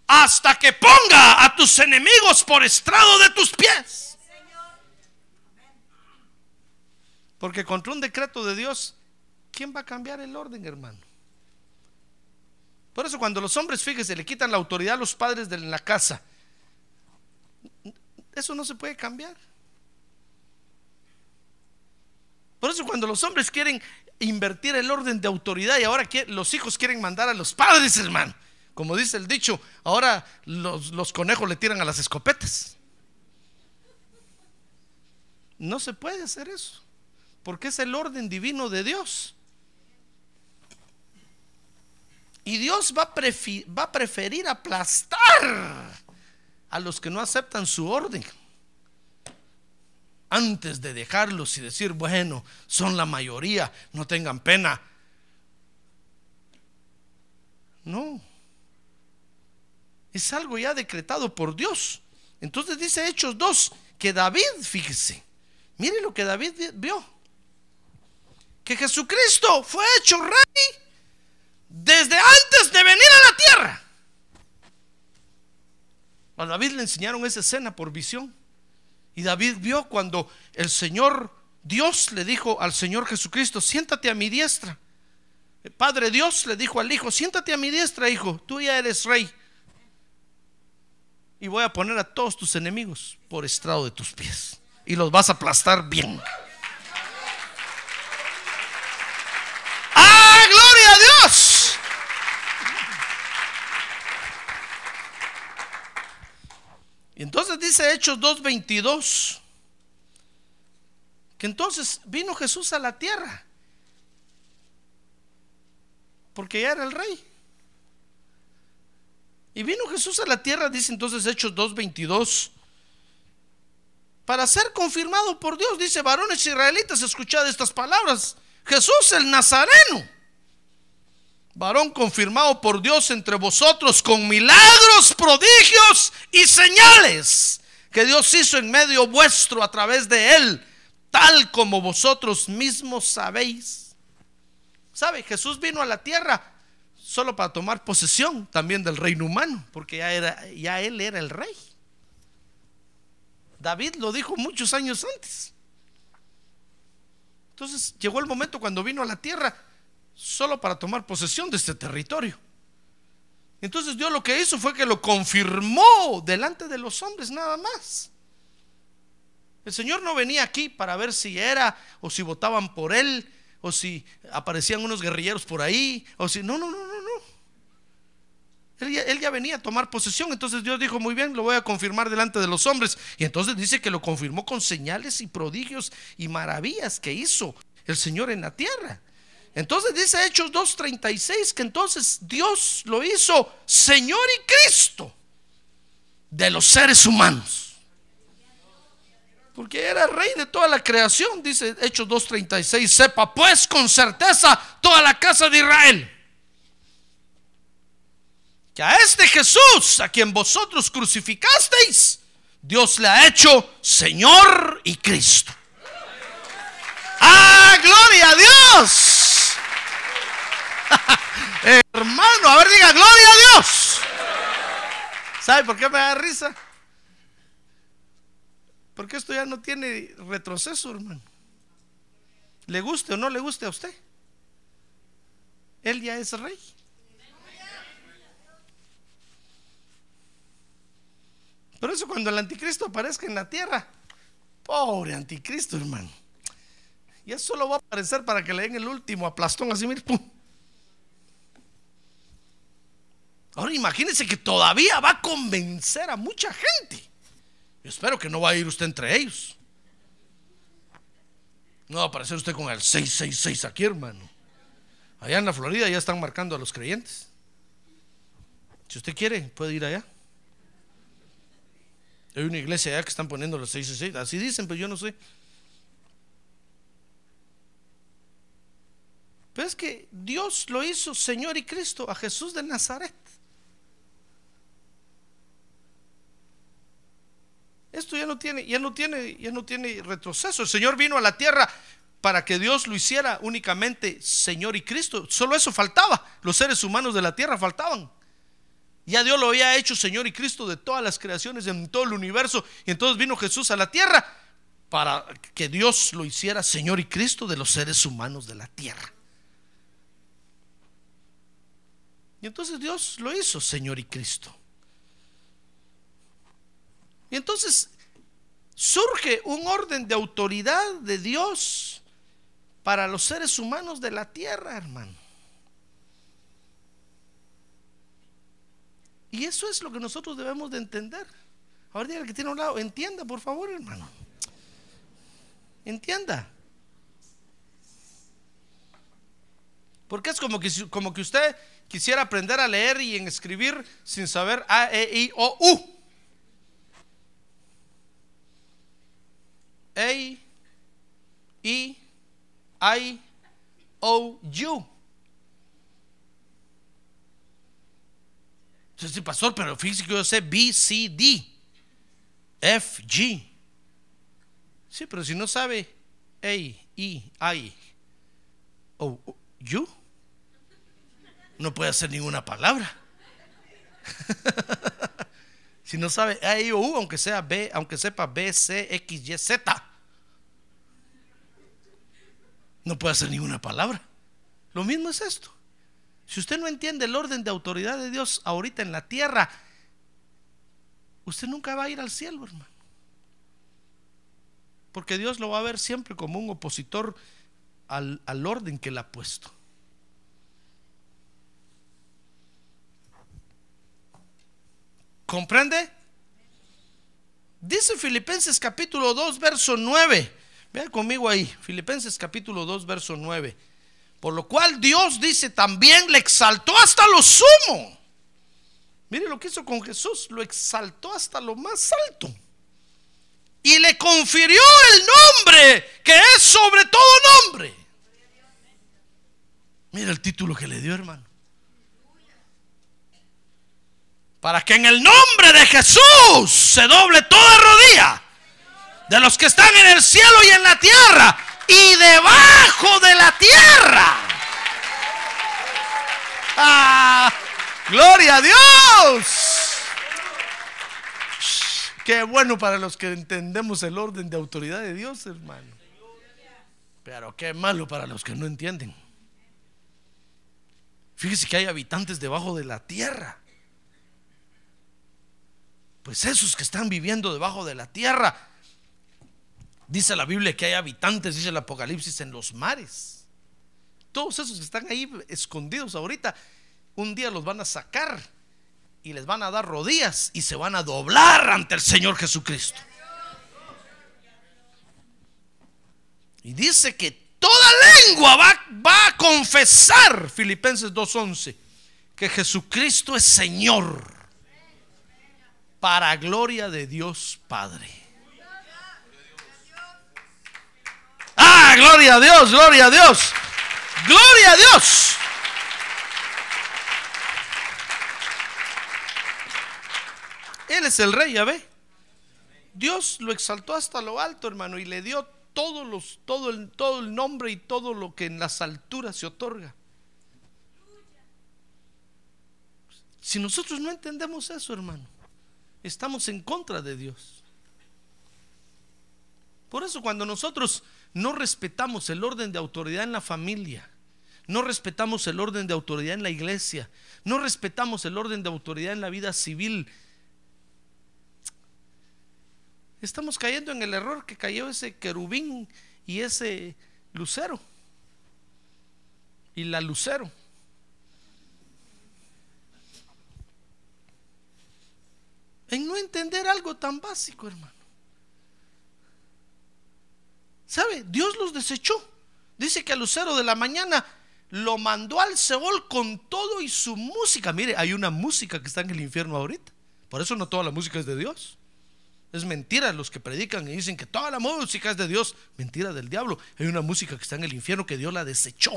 B: hasta que ponga a tus enemigos por estrado de tus pies. Porque contra un decreto de Dios, ¿quién va a cambiar el orden, hermano? Por eso cuando los hombres, fíjese, le quitan la autoridad a los padres de la casa, eso no se puede cambiar. Por eso cuando los hombres quieren invertir el orden de autoridad y ahora los hijos quieren mandar a los padres, hermano. Como dice el dicho, ahora los, los conejos le tiran a las escopetas. No se puede hacer eso, porque es el orden divino de Dios. Y Dios va va a preferir aplastar a los que no aceptan su orden. Antes de dejarlos y decir, bueno, son la mayoría, no tengan pena. No. Es algo ya decretado por Dios. Entonces dice Hechos 2 que David, fíjese, mire lo que David vio. Que Jesucristo fue hecho rey desde antes de venir a la tierra. A David le enseñaron esa escena por visión. Y David vio cuando el Señor Dios le dijo al Señor Jesucristo, siéntate a mi diestra. El Padre Dios le dijo al Hijo, siéntate a mi diestra, hijo, tú ya eres rey. Y voy a poner a todos tus enemigos por estrado de tus pies. Y los vas a aplastar bien. ¡Ah, gloria a Dios! Y dice Hechos 2.22, que entonces vino Jesús a la tierra, porque ya era el rey. Y vino Jesús a la tierra, dice entonces Hechos 2.22, para ser confirmado por Dios, dice, varones israelitas, escuchad estas palabras, Jesús el Nazareno varón confirmado por Dios entre vosotros con milagros, prodigios y señales que Dios hizo en medio vuestro a través de él, tal como vosotros mismos sabéis. ¿Sabe? Jesús vino a la tierra solo para tomar posesión también del reino humano, porque ya, era, ya él era el rey. David lo dijo muchos años antes. Entonces llegó el momento cuando vino a la tierra solo para tomar posesión de este territorio. Entonces Dios lo que hizo fue que lo confirmó delante de los hombres nada más. El Señor no venía aquí para ver si era o si votaban por él o si aparecían unos guerrilleros por ahí o si no, no, no, no, no. Él ya, él ya venía a tomar posesión, entonces Dios dijo, muy bien, lo voy a confirmar delante de los hombres. Y entonces dice que lo confirmó con señales y prodigios y maravillas que hizo el Señor en la tierra. Entonces dice Hechos 2.36 que entonces Dios lo hizo Señor y Cristo de los seres humanos. Porque era rey de toda la creación, dice Hechos 2.36. Sepa pues con certeza toda la casa de Israel. Que a este Jesús, a quien vosotros crucificasteis, Dios le ha hecho Señor y Cristo. ¡Ah, gloria a Dios! Hermano, a ver, diga, gloria a Dios. ¿Sabe por qué me da risa? Porque esto ya no tiene retroceso, hermano. Le guste o no le guste a usted. Él ya es rey. Por eso cuando el anticristo aparezca en la tierra, pobre anticristo, hermano. Ya solo va a aparecer para que le den el último aplastón así, mire, pum. Ahora imagínense que todavía va a convencer a mucha gente. Yo espero que no va a ir usted entre ellos. No va a aparecer usted con el 666 aquí, hermano. Allá en la Florida ya están marcando a los creyentes. Si usted quiere, puede ir allá. Hay una iglesia allá que están poniendo los 666. Así dicen, pero yo no sé. Pero es que Dios lo hizo Señor y Cristo a Jesús de Nazaret. Esto ya no tiene, ya no tiene, ya no tiene retroceso. El Señor vino a la tierra para que Dios lo hiciera únicamente Señor y Cristo. Solo eso faltaba. Los seres humanos de la tierra faltaban. Ya Dios lo había hecho Señor y Cristo de todas las creaciones en todo el universo. Y entonces vino Jesús a la tierra para que Dios lo hiciera Señor y Cristo de los seres humanos de la tierra. Y entonces Dios lo hizo Señor y Cristo. Y entonces surge un orden de autoridad de Dios para los seres humanos de la tierra, hermano. Y eso es lo que nosotros debemos de entender. Ahora dígale que tiene un lado, entienda por favor, hermano. Entienda. Porque es como que, como que usted quisiera aprender a leer y en escribir sin saber A, E, I, O, U. A, E, I, O, U. Entonces, pastor, pero fíjese que yo sé B, C, D, F, G. Sí, pero si no sabe A, E, I, O, U, no puede hacer ninguna palabra. si no sabe A, I, O, U, aunque sea B, aunque sepa B, C, X, Y, Z, no puede hacer ninguna palabra. Lo mismo es esto. Si usted no entiende el orden de autoridad de Dios ahorita en la tierra, usted nunca va a ir al cielo, hermano. Porque Dios lo va a ver siempre como un opositor al, al orden que le ha puesto. ¿Comprende? Dice Filipenses capítulo 2, verso 9. Vean conmigo ahí, Filipenses capítulo 2, verso 9. Por lo cual Dios dice también le exaltó hasta lo sumo. Mire lo que hizo con Jesús, lo exaltó hasta lo más alto. Y le confirió el nombre que es sobre todo nombre. Mira el título que le dio, hermano. Para que en el nombre de Jesús se doble toda rodilla de los que están en el cielo y en la tierra y debajo de la tierra. ¡Ah! ¡Gloria a Dios! Qué bueno para los que entendemos el orden de autoridad de Dios, hermano. Pero qué malo para los que no entienden. Fíjese que hay habitantes debajo de la tierra. Pues esos que están viviendo debajo de la tierra Dice la Biblia que hay habitantes, dice el Apocalipsis, en los mares. Todos esos que están ahí escondidos ahorita, un día los van a sacar y les van a dar rodillas y se van a doblar ante el Señor Jesucristo. Y dice que toda lengua va, va a confesar, Filipenses 2.11, que Jesucristo es Señor para gloria de Dios Padre. Ah, gloria a Dios, gloria a Dios. Gloria a Dios. Él es el rey, ya ve. Dios lo exaltó hasta lo alto, hermano, y le dio todos los, todo, todo el nombre y todo lo que en las alturas se otorga. Si nosotros no entendemos eso, hermano, estamos en contra de Dios. Por eso cuando nosotros no respetamos el orden de autoridad en la familia, no respetamos el orden de autoridad en la iglesia, no respetamos el orden de autoridad en la vida civil, estamos cayendo en el error que cayó ese querubín y ese lucero y la lucero. En no entender algo tan básico, hermano. ¿Sabe? Dios los desechó. Dice que al lucero de la mañana lo mandó al Seol con todo y su música. Mire, hay una música que está en el infierno ahorita. Por eso no toda la música es de Dios. Es mentira los que predican y dicen que toda la música es de Dios. Mentira del diablo. Hay una música que está en el infierno que Dios la desechó.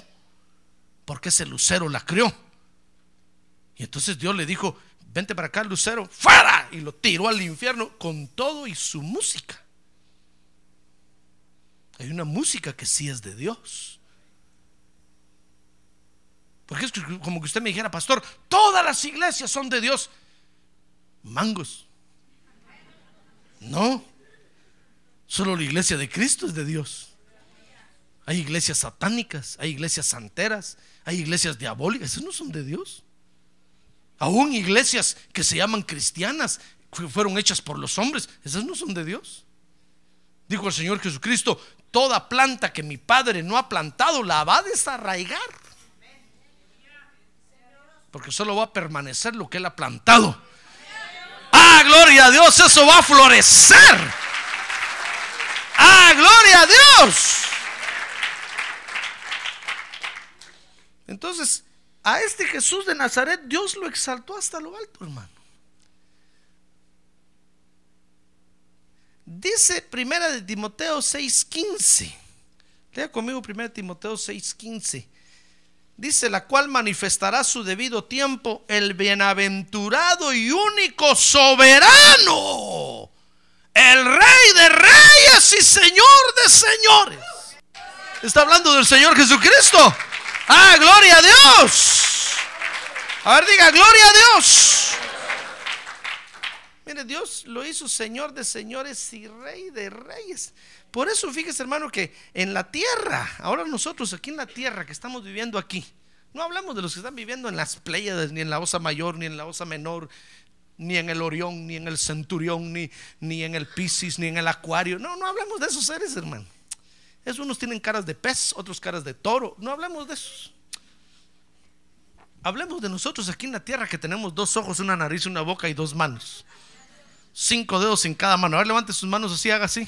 B: porque ese lucero la crió. Y entonces Dios le dijo, vente para acá, lucero, fuera. Y lo tiró al infierno con todo y su música. Hay una música que sí es de Dios. Porque es como que usted me dijera, pastor, todas las iglesias son de Dios. Mangos. No. Solo la iglesia de Cristo es de Dios. Hay iglesias satánicas, hay iglesias santeras, hay iglesias diabólicas. Esas no son de Dios. Aún iglesias que se llaman cristianas, fueron hechas por los hombres, esas no son de Dios. Dijo el Señor Jesucristo, toda planta que mi Padre no ha plantado la va a desarraigar. Porque solo va a permanecer lo que Él ha plantado. Ah, gloria a Dios, eso va a florecer. Ah, gloria a Dios. Entonces, a este Jesús de Nazaret Dios lo exaltó hasta lo alto, hermano. Dice primera de Timoteo 6:15. Lea conmigo primera de Timoteo 6:15. Dice, la cual manifestará su debido tiempo el bienaventurado y único soberano, el rey de reyes y señor de señores. Está hablando del Señor Jesucristo. Ah, gloria a Dios. A ver, diga, gloria a Dios. Mire, Dios lo hizo Señor de señores y Rey de reyes. Por eso fíjese, hermano, que en la tierra, ahora nosotros aquí en la tierra que estamos viviendo aquí, no hablamos de los que están viviendo en las playas, ni en la Osa Mayor, ni en la Osa Menor, ni en el Orión, ni en el Centurión, ni, ni en el Piscis, ni en el Acuario. No, no hablamos de esos seres, hermano. Unos tienen caras de pez, otros caras de toro. No hablemos de esos. Hablemos de nosotros aquí en la tierra que tenemos dos ojos, una nariz, una boca y dos manos. Cinco dedos en cada mano. A ver, levante sus manos así, haga así.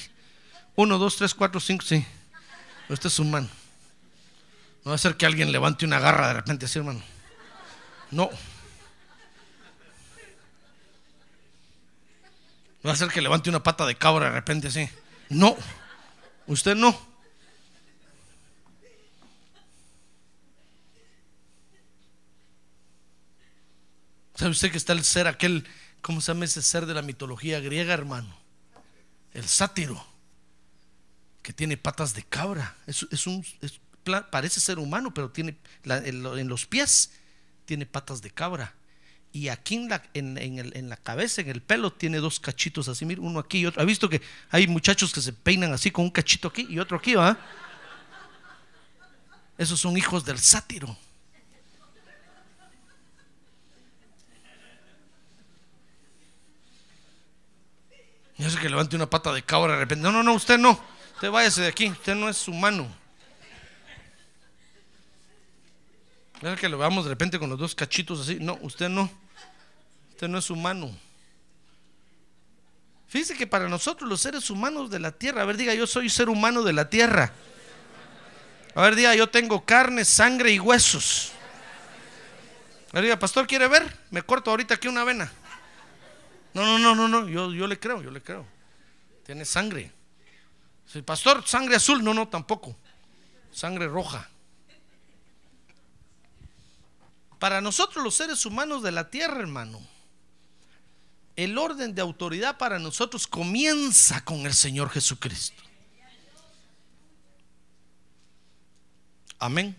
B: Uno, dos, tres, cuatro, cinco, sí. Esta es su mano. No va a ser que alguien levante una garra de repente así, hermano. No. No va a ser que levante una pata de cabra de repente así. No. Usted no. ¿Sabe usted que está el ser aquel, cómo se llama ese ser de la mitología griega, hermano? El sátiro, que tiene patas de cabra. Es, un, parece ser humano, pero tiene en, los pies tiene patas de cabra. Y aquí en la, en, la cabeza, en el pelo, tiene dos cachitos así. Uno aquí y otro. ¿Ha visto que hay muchachos que se peinan así con un cachito aquí y otro aquí, va? Esos son hijos del sátiro. Y hace que levante una pata de cabra de repente. No, no, no, usted no. Usted váyase de aquí. Usted no es humano. Es que lo veamos de repente con los dos cachitos así. No, usted no. Usted no es humano. Fíjese que para nosotros los seres humanos de la tierra, a ver, diga, yo soy ser humano de la tierra. A ver, diga, yo tengo carne, sangre y huesos. A ver, diga, pastor, ¿quiere ver? Me corto ahorita aquí una vena. No, no, no, no, no, yo, yo le creo, yo le creo. Tiene sangre. El pastor, sangre azul, no, no, tampoco. Sangre roja. Para nosotros los seres humanos de la tierra, hermano, el orden de autoridad para nosotros comienza con el Señor Jesucristo. Amén.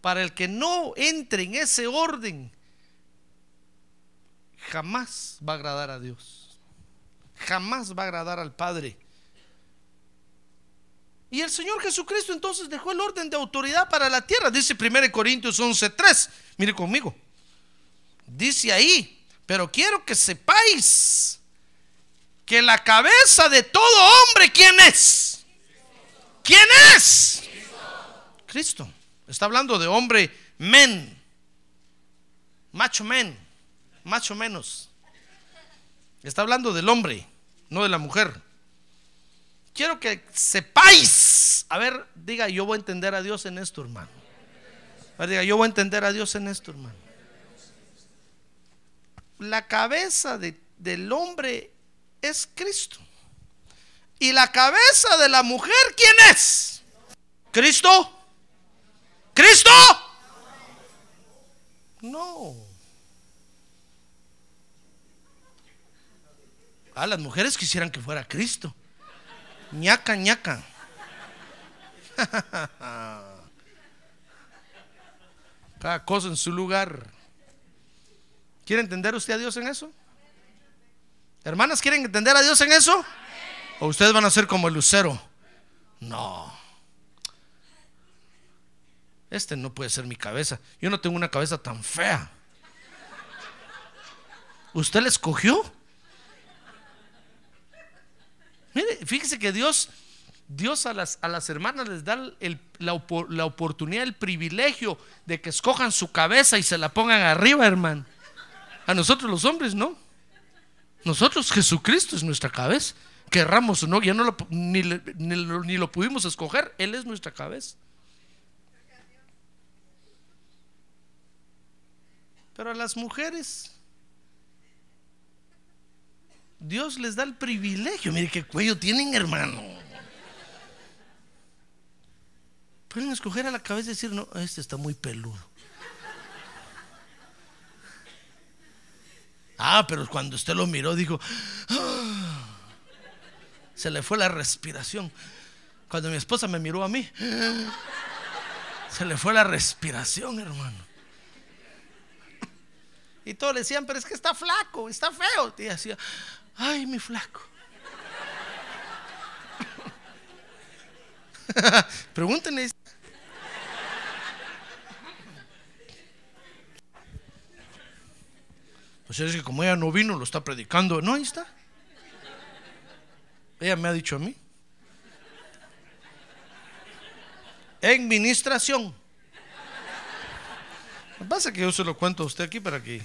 B: Para el que no entre en ese orden, jamás va a agradar a Dios. Jamás va a agradar al Padre. Y el Señor Jesucristo entonces dejó el orden de autoridad para la tierra. Dice 1 Corintios 11:3. Mire conmigo. Dice ahí, pero quiero que sepáis que la cabeza de todo hombre, ¿quién es? ¿Quién es? Cristo. Está hablando de hombre men, macho men más o menos. Está hablando del hombre, no de la mujer. Quiero que sepáis. A ver, diga, yo voy a entender a Dios en esto, hermano. A ver, diga, yo voy a entender a Dios en esto, hermano. La cabeza del hombre es Cristo. Y la cabeza de la mujer, ¿quién es? Cristo. ¿Cristo? No. Ah, las mujeres quisieran que fuera Cristo. ñaca, ñaca. Cada cosa en su lugar. ¿Quiere entender usted a Dios en eso? Hermanas, ¿quieren entender a Dios en eso? ¿O ustedes van a ser como el lucero? No. Este no puede ser mi cabeza. Yo no tengo una cabeza tan fea. ¿Usted la escogió? Mire, fíjese que Dios, Dios a las, a las hermanas les da la, la oportunidad, el privilegio de que escojan su cabeza y se la pongan arriba, hermano. A nosotros los hombres no. Nosotros Jesucristo es nuestra cabeza. Querramos o no, ya no lo, ni, ni lo pudimos escoger. Él es nuestra cabeza. Pero a las mujeres, Dios les da el privilegio. Mire qué cuello tienen, hermano. Pueden escoger a la cabeza y decir, no, este está muy peludo. Ah, pero cuando usted lo miró, dijo, ah". se le fue la respiración. Cuando mi esposa me miró a mí, se le fue la respiración, hermano. Y todos le decían, pero es que está flaco, está feo. Y decía, ay, mi flaco. Pregúntenle. Pues es que como ella no vino, lo está predicando. No, ahí está. Ella me ha dicho a mí. En ministración. Lo que pasa que yo se lo cuento a usted aquí para que.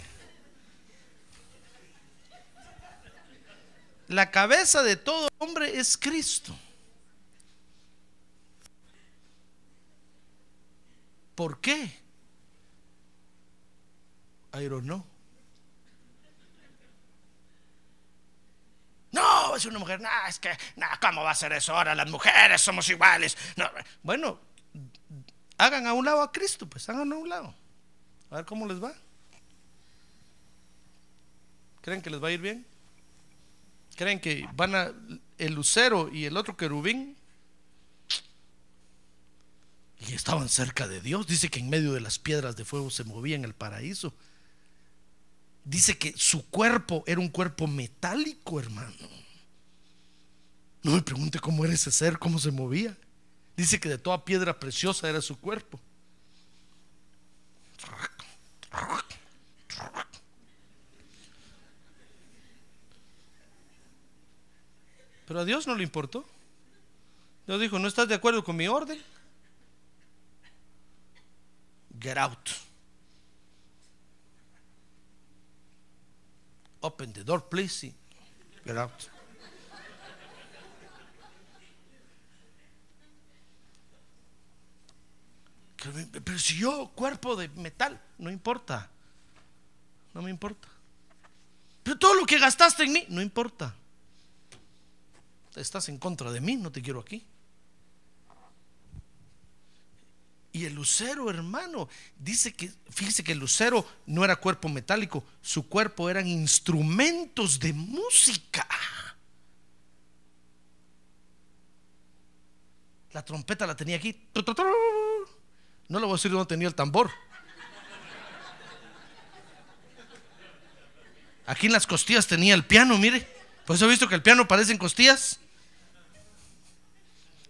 B: La cabeza de todo hombre es Cristo. ¿Por qué? I don't know. No, es una mujer, no, es que, no, ¿cómo va a ser eso ahora? Las mujeres somos iguales. No. Bueno, hagan a un lado a Cristo, pues hagan a un lado. A ver cómo les va. ¿Creen que les va a ir bien? ¿Creen que van a el lucero y el otro querubín? Y estaban cerca de Dios. Dice que en medio de las piedras de fuego se movía en el paraíso dice que su cuerpo era un cuerpo metálico, hermano. No me pregunte cómo era ese ser, cómo se movía. Dice que de toda piedra preciosa era su cuerpo. Pero a Dios no le importó. Dios dijo, ¿no estás de acuerdo con mi orden? Get out. Open the door, please. Get out. Pero si yo, cuerpo de metal, no importa. No me importa. Pero todo lo que gastaste en mí, no importa. Estás en contra de mí, no te quiero aquí. Y el lucero, hermano, dice que, fíjese que el lucero no era cuerpo metálico, su cuerpo eran instrumentos de música. La trompeta la tenía aquí. No le voy a decir dónde tenía el tambor. Aquí en las costillas tenía el piano, mire. Pues he visto que el piano parece en costillas.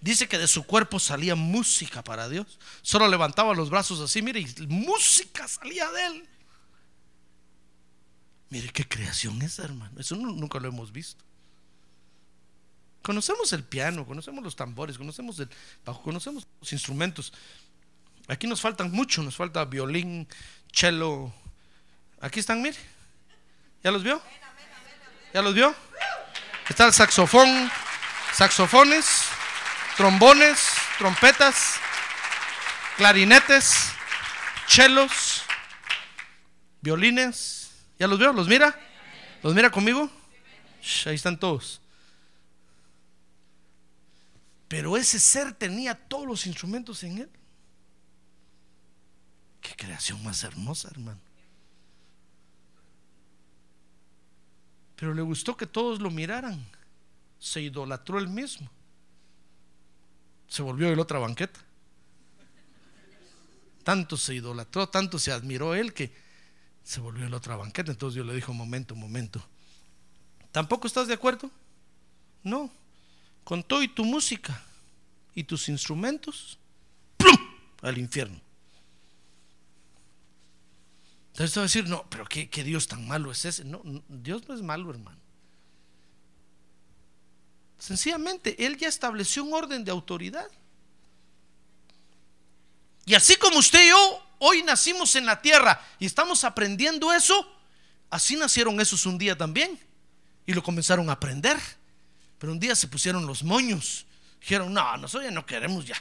B: Dice que de su cuerpo salía música para Dios. Solo levantaba los brazos así, mire, y música salía de él. Mire qué creación es, hermano. Eso nunca lo hemos visto. Conocemos el piano, conocemos los tambores, conocemos el bajo, conocemos los instrumentos. Aquí nos faltan mucho, nos falta violín, cello. Aquí están, mire. ¿Ya los vio? ¿Ya los vio? Está el saxofón, saxofones trombones, trompetas, clarinetes, chelos, violines. ¿Ya los veo? ¿Los mira? ¿Los mira conmigo? ahí están todos. Pero ese ser tenía todos los instrumentos en él. Qué creación más hermosa, hermano. Pero le gustó que todos lo miraran. Se idolatró él mismo. Se volvió el otra banqueta. Tanto se idolatró, tanto se admiró él que se volvió el otra banqueta. Entonces yo le dije, un momento, momento. ¿Tampoco estás de acuerdo? No. Con todo y tu música y tus instrumentos, ¡plum! al infierno. Entonces te va a decir, no, pero ¿qué, qué Dios tan malo es ese? No, no, Dios no es malo, hermano. Sencillamente, Él ya estableció un orden de autoridad. Y así como usted y yo hoy nacimos en la tierra y estamos aprendiendo eso, así nacieron esos un día también. Y lo comenzaron a aprender. Pero un día se pusieron los moños. Dijeron, no, nosotros ya no queremos ya.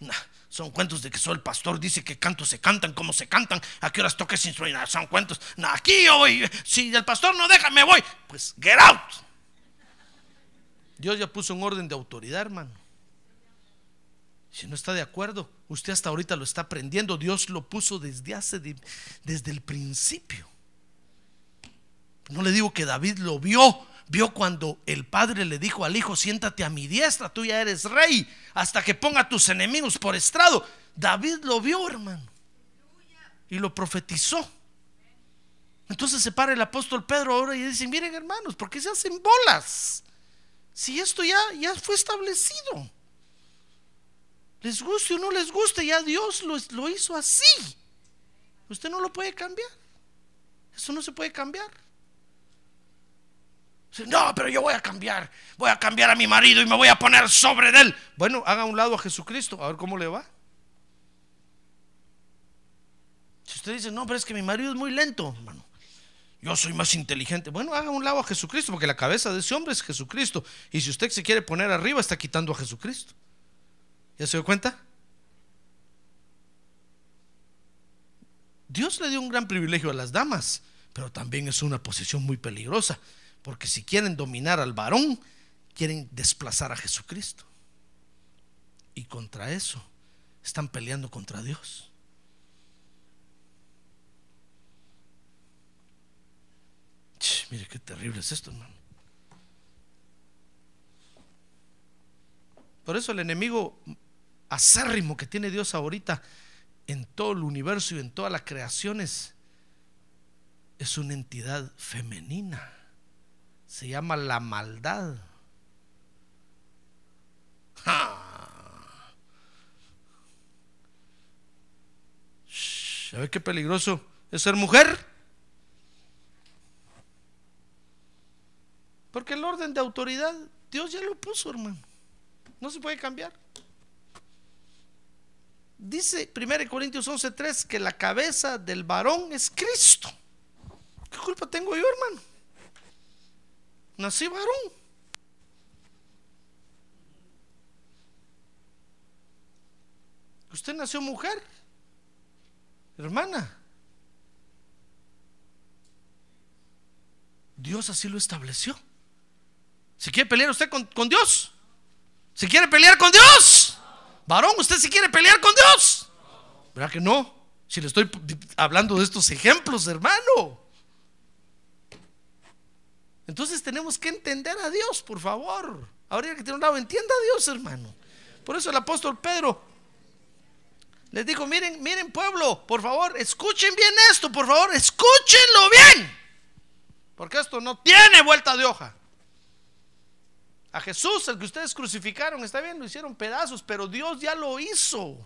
B: No, son cuentos de que soy el pastor, dice que cantos se cantan, cómo se cantan, a qué horas toques instruir. Son cuentos. No, aquí yo voy. Si el pastor no deja, me voy. Pues get out. Dios ya puso un orden de autoridad, hermano. Si no está de acuerdo, usted hasta ahorita lo está aprendiendo. Dios lo puso desde hace desde el principio. No le digo que David lo vio, vio cuando el padre le dijo al hijo, siéntate a mi diestra, tú ya eres rey, hasta que ponga tus enemigos por estrado. David lo vio, hermano, y lo profetizó. Entonces se para el apóstol Pedro ahora y dice, miren hermanos, ¿por qué se hacen bolas? Si esto ya, ya fue establecido. Les guste o no les guste, ya Dios lo, lo hizo así. Usted no lo puede cambiar. Eso no se puede cambiar. No, pero yo voy a cambiar. Voy a cambiar a mi marido y me voy a poner sobre él. Bueno, haga un lado a Jesucristo, a ver cómo le va. Si usted dice, no, pero es que mi marido es muy lento, hermano. Yo soy más inteligente. Bueno, haga un lado a Jesucristo, porque la cabeza de ese hombre es Jesucristo. Y si usted se quiere poner arriba, está quitando a Jesucristo. ¿Ya se dio cuenta? Dios le dio un gran privilegio a las damas, pero también es una posición muy peligrosa. Porque si quieren dominar al varón, quieren desplazar a Jesucristo. Y contra eso están peleando contra Dios. Mire qué terrible es esto, hermano. Por eso el enemigo acérrimo que tiene Dios ahorita en todo el universo y en todas las creaciones es una entidad femenina se llama la maldad. ¿Sabe qué peligroso es ser mujer? Porque el orden de autoridad, Dios ya lo puso, hermano. No se puede cambiar. Dice 1 Corintios 11:3 que la cabeza del varón es Cristo. ¿Qué culpa tengo yo, hermano? Nací varón. Usted nació mujer, hermana. Dios así lo estableció. Si quiere pelear usted con, con Dios, si quiere pelear con Dios, varón, usted si quiere pelear con Dios, ¿verdad que no? Si le estoy hablando de estos ejemplos, hermano. Entonces tenemos que entender a Dios, por favor. Ahora que tiene un lado, entienda a Dios, hermano. Por eso el apóstol Pedro les dijo, miren, miren pueblo, por favor, escuchen bien esto, por favor, escúchenlo bien. Porque esto no tiene vuelta de hoja. A Jesús, el que ustedes crucificaron, está bien, lo hicieron pedazos, pero Dios ya lo hizo.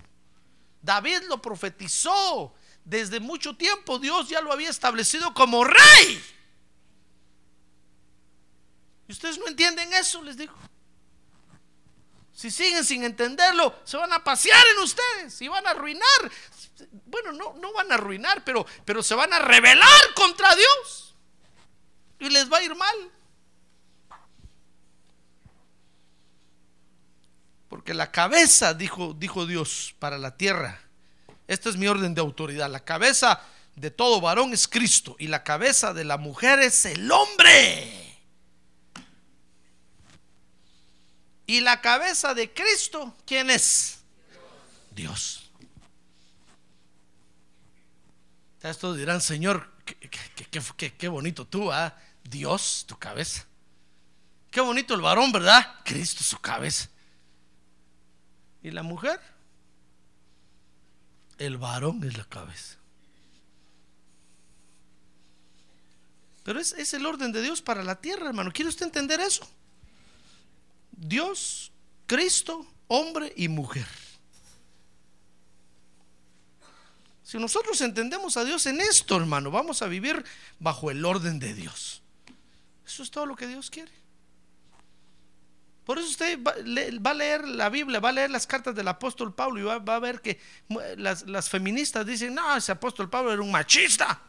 B: David lo profetizó. Desde mucho tiempo Dios ya lo había establecido como rey. ¿Y ustedes no entienden eso? Les digo. Si siguen sin entenderlo, se van a pasear en ustedes y van a arruinar. Bueno, no, no van a arruinar, pero, pero se van a rebelar contra Dios. Y les va a ir mal. Porque la cabeza, dijo, dijo Dios, para la tierra. Esta es mi orden de autoridad. La cabeza de todo varón es Cristo y la cabeza de la mujer es el hombre. ¿Y la cabeza de Cristo quién es? Dios. Todos dirán, Señor, qué bonito tú, ¿ah? Dios, tu cabeza. Qué bonito el varón, ¿verdad? Cristo, su cabeza. ¿Y la mujer? El varón es la cabeza. Pero es, es el orden de Dios para la tierra, hermano. ¿Quiere usted entender eso? Dios, Cristo, hombre y mujer. Si nosotros entendemos a Dios en esto, hermano, vamos a vivir bajo el orden de Dios. Eso es todo lo que Dios quiere. Por eso usted va, a leer la Biblia, va a leer las cartas del apóstol Pablo y va, a ver que las, las feministas dicen, no, ese apóstol Pablo era un machista.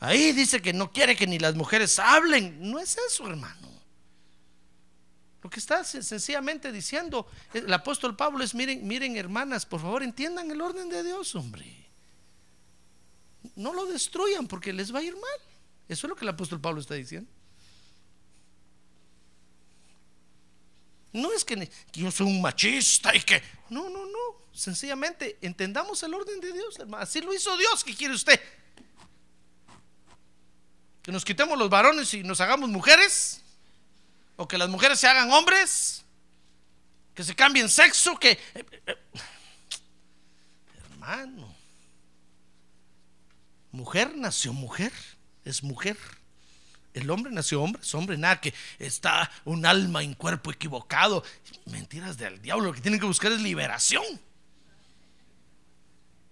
B: Ahí dice que no quiere que ni las mujeres hablen. No es eso, hermano. Lo que está sen- sencillamente diciendo el apóstol Pablo es, miren, miren hermanas, por favor entiendan el orden de Dios, hombre. No lo destruyan porque les va a ir mal. Eso es lo que el apóstol Pablo está diciendo. No es que, yo soy un machista y que... No, no, no. Sencillamente entendamos el orden de Dios, hermano. Así lo hizo Dios. ¿Qué quiere usted? ¿Que nos quitemos los varones y nos hagamos mujeres? ¿O que las mujeres se hagan hombres? ¿Que se cambien sexo? Que... eh, eh, Hermano. Mujer nació mujer. Es mujer. El hombre nació hombre, es hombre, nada que está un alma en cuerpo equivocado. Mentiras del diablo, lo que tienen que buscar es liberación.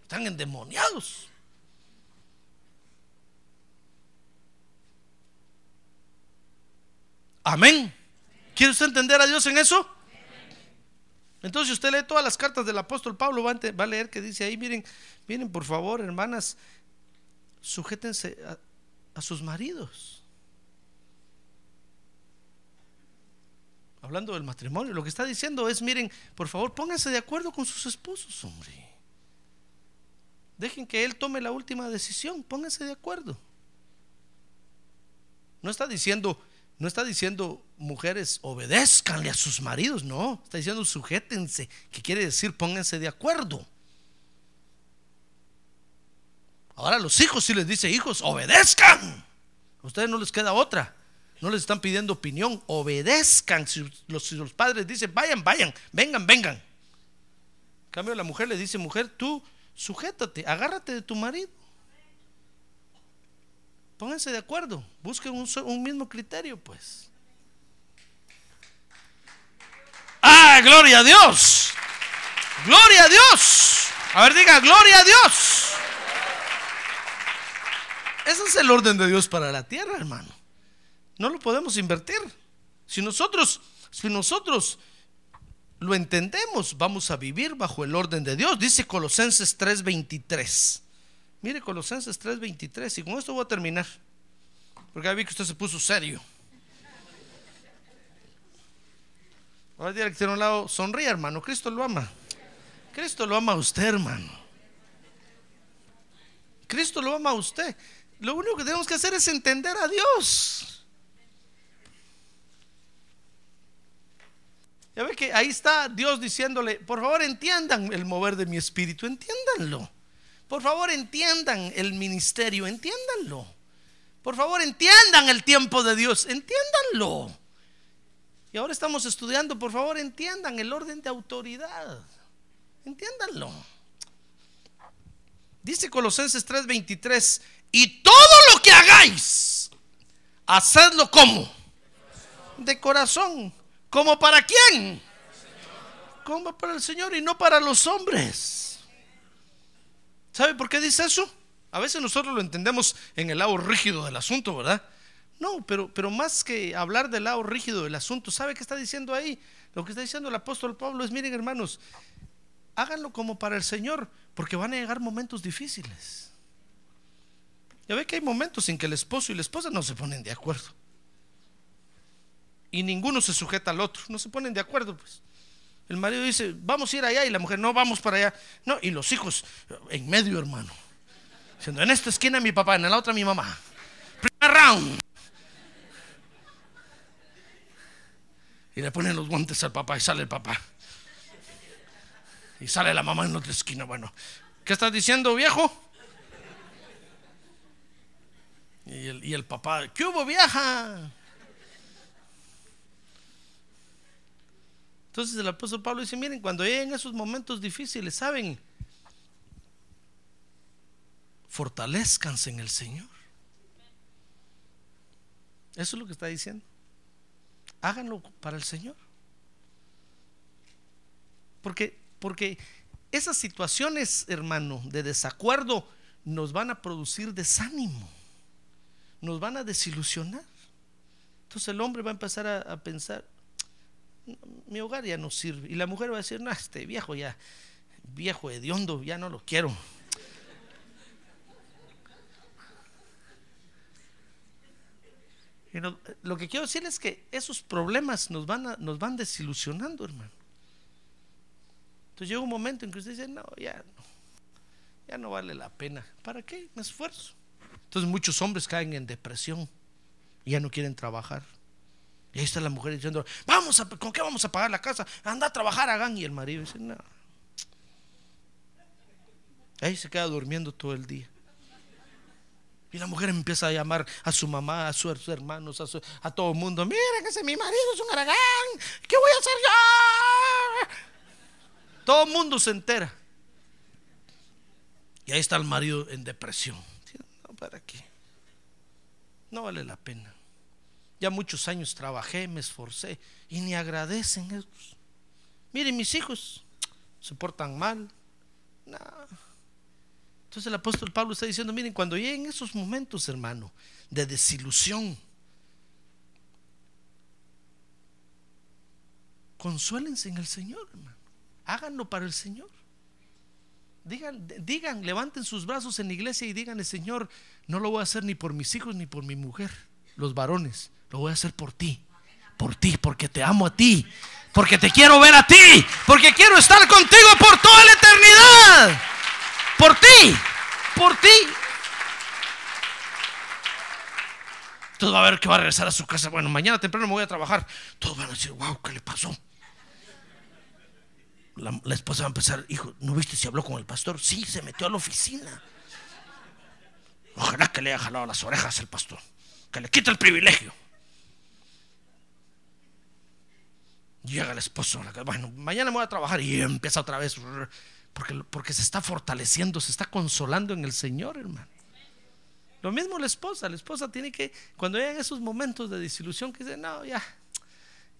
B: Están endemoniados. Amén. ¿Quiere usted entender a Dios en eso? Entonces, usted lee todas las cartas del apóstol Pablo, va a, leer que dice ahí, miren, miren, por favor, hermanas, sujétense a sus maridos. Hablando del matrimonio, lo que está diciendo es, miren, por favor, pónganse de acuerdo con sus esposos, hombre. Dejen que él tome la última decisión, pónganse de acuerdo. No está diciendo, no está diciendo mujeres obedezcanle a sus maridos, no, está diciendo sujétense, que quiere decir pónganse de acuerdo. Ahora los hijos si les dice, hijos, obedezcan. A ustedes no les queda otra. No les están pidiendo opinión, obedezcan. Si los, padres dicen, vayan, vayan, vengan, vengan. En cambio la mujer le dice, mujer, tú sujétate, agárrate de tu marido. Pónganse de acuerdo, busquen un, un mismo criterio, pues. ¡Ah, gloria a Dios! ¡Gloria a Dios! A ver, diga, ¡gloria a Dios! Ese es el orden de Dios para la tierra, hermano. No lo podemos invertir. Si nosotros, si nosotros lo entendemos, vamos a vivir bajo el orden de Dios. Dice Colosenses 3:23. Mire Colosenses 3:23 y con esto voy a terminar. Porque ya vi que usted se puso serio. Ahora dígale que tiene un lado, sonríe hermano, Cristo lo ama. Cristo lo ama a usted, hermano. Cristo lo ama a usted. Lo único que tenemos que hacer es entender a Dios. Ya ve que ahí está Dios diciéndole, por favor entiendan el mover de mi espíritu, entiéndanlo. Por favor entiendan el ministerio, entiéndanlo. Por favor entiendan el tiempo de Dios, entiéndanlo. Y ahora estamos estudiando, por favor entiendan el orden de autoridad. Entiéndanlo. Dice Colosenses 3:23, y todo lo que hagáis, hacedlo como de corazón. ¿Como para quién? Como para el Señor y no para los hombres. ¿Sabe por qué dice eso? A veces nosotros lo entendemos en el lado rígido del asunto, ¿verdad? No, pero, pero más que hablar del lado rígido del asunto, ¿sabe qué está diciendo ahí? Lo que está diciendo el apóstol Pablo es, miren hermanos, háganlo como para el Señor, porque van a llegar momentos difíciles. Ya ve que hay momentos en que el esposo y la esposa no se ponen de acuerdo. Y ninguno se sujeta al otro, no se ponen de acuerdo, pues. El marido dice, vamos a ir allá y la mujer, no, vamos para allá. No, y los hijos en medio, hermano. Diciendo, en esta esquina mi papá, en la otra mi mamá. Primer round. Y le ponen los guantes al papá y sale el papá. Y sale la mamá en otra esquina. Bueno, ¿Qué estás diciendo, viejo? Y el, y el papá, ¿qué hubo, vieja? Entonces el apóstol Pablo dice, miren, cuando lleguen esos momentos difíciles, ¿saben? Fortalezcanse en el Señor. Eso es lo que está diciendo. Háganlo para el Señor. Porque, porque esas situaciones, hermano, de desacuerdo nos van a producir desánimo, nos van a desilusionar. Entonces el hombre va a empezar a, a pensar, mi hogar ya no sirve. Y la mujer va a decir, no, este viejo ya, viejo hediondo, ya no lo quiero. Lo que quiero decir es que esos problemas nos van, a- nos van desilusionando, hermano. Entonces llega un momento en que usted dice, no, ya no, ya no vale la pena. ¿Para qué? Me esfuerzo. Entonces muchos hombres caen en depresión y ya no quieren trabajar. Y ahí está la mujer diciendo, vamos ¿con qué vamos a pagar la casa? Anda a trabajar, hagan. Y el marido dice, no. Ahí se queda durmiendo todo el día. Y la mujer empieza a llamar a su mamá, a sus hermanos, a, todo el mundo. Miren, ese mi marido es un aragán. ¿Qué voy a hacer yo? Todo el mundo se entera. Y ahí está el marido en depresión. No, ¿para qué? No vale la pena. Ya muchos años trabajé, me esforcé y ni agradecen ellos. Miren, mis hijos se portan mal. No. Entonces el apóstol Pablo está diciendo, miren, cuando lleguen esos momentos, hermano, de desilusión, consuélense en el Señor, hermano. Háganlo para el Señor. Digan, digan, levanten sus brazos en la iglesia y díganle, Señor, no lo voy a hacer ni por mis hijos ni por mi mujer, los varones, lo voy a hacer por ti, por ti, porque te amo a ti, porque te quiero ver a ti, porque quiero estar contigo por toda la eternidad, por ti, por ti. Entonces va a ver que va a regresar a su casa. Bueno, mañana temprano me voy a trabajar. Todos van a decir, wow, ¿qué le pasó? La, la esposa va a empezar, hijo, ¿no viste si habló con el pastor? Sí, se metió a la oficina. Ojalá que le haya jalado las orejas al pastor, que le quite el privilegio. Llega el esposo, la casa, bueno, mañana me voy a trabajar y empieza otra vez, porque, porque se está fortaleciendo, se está consolando en el Señor, hermano. Lo mismo la esposa, la esposa tiene que, cuando llegan esos momentos de desilusión, que dice, no, ya,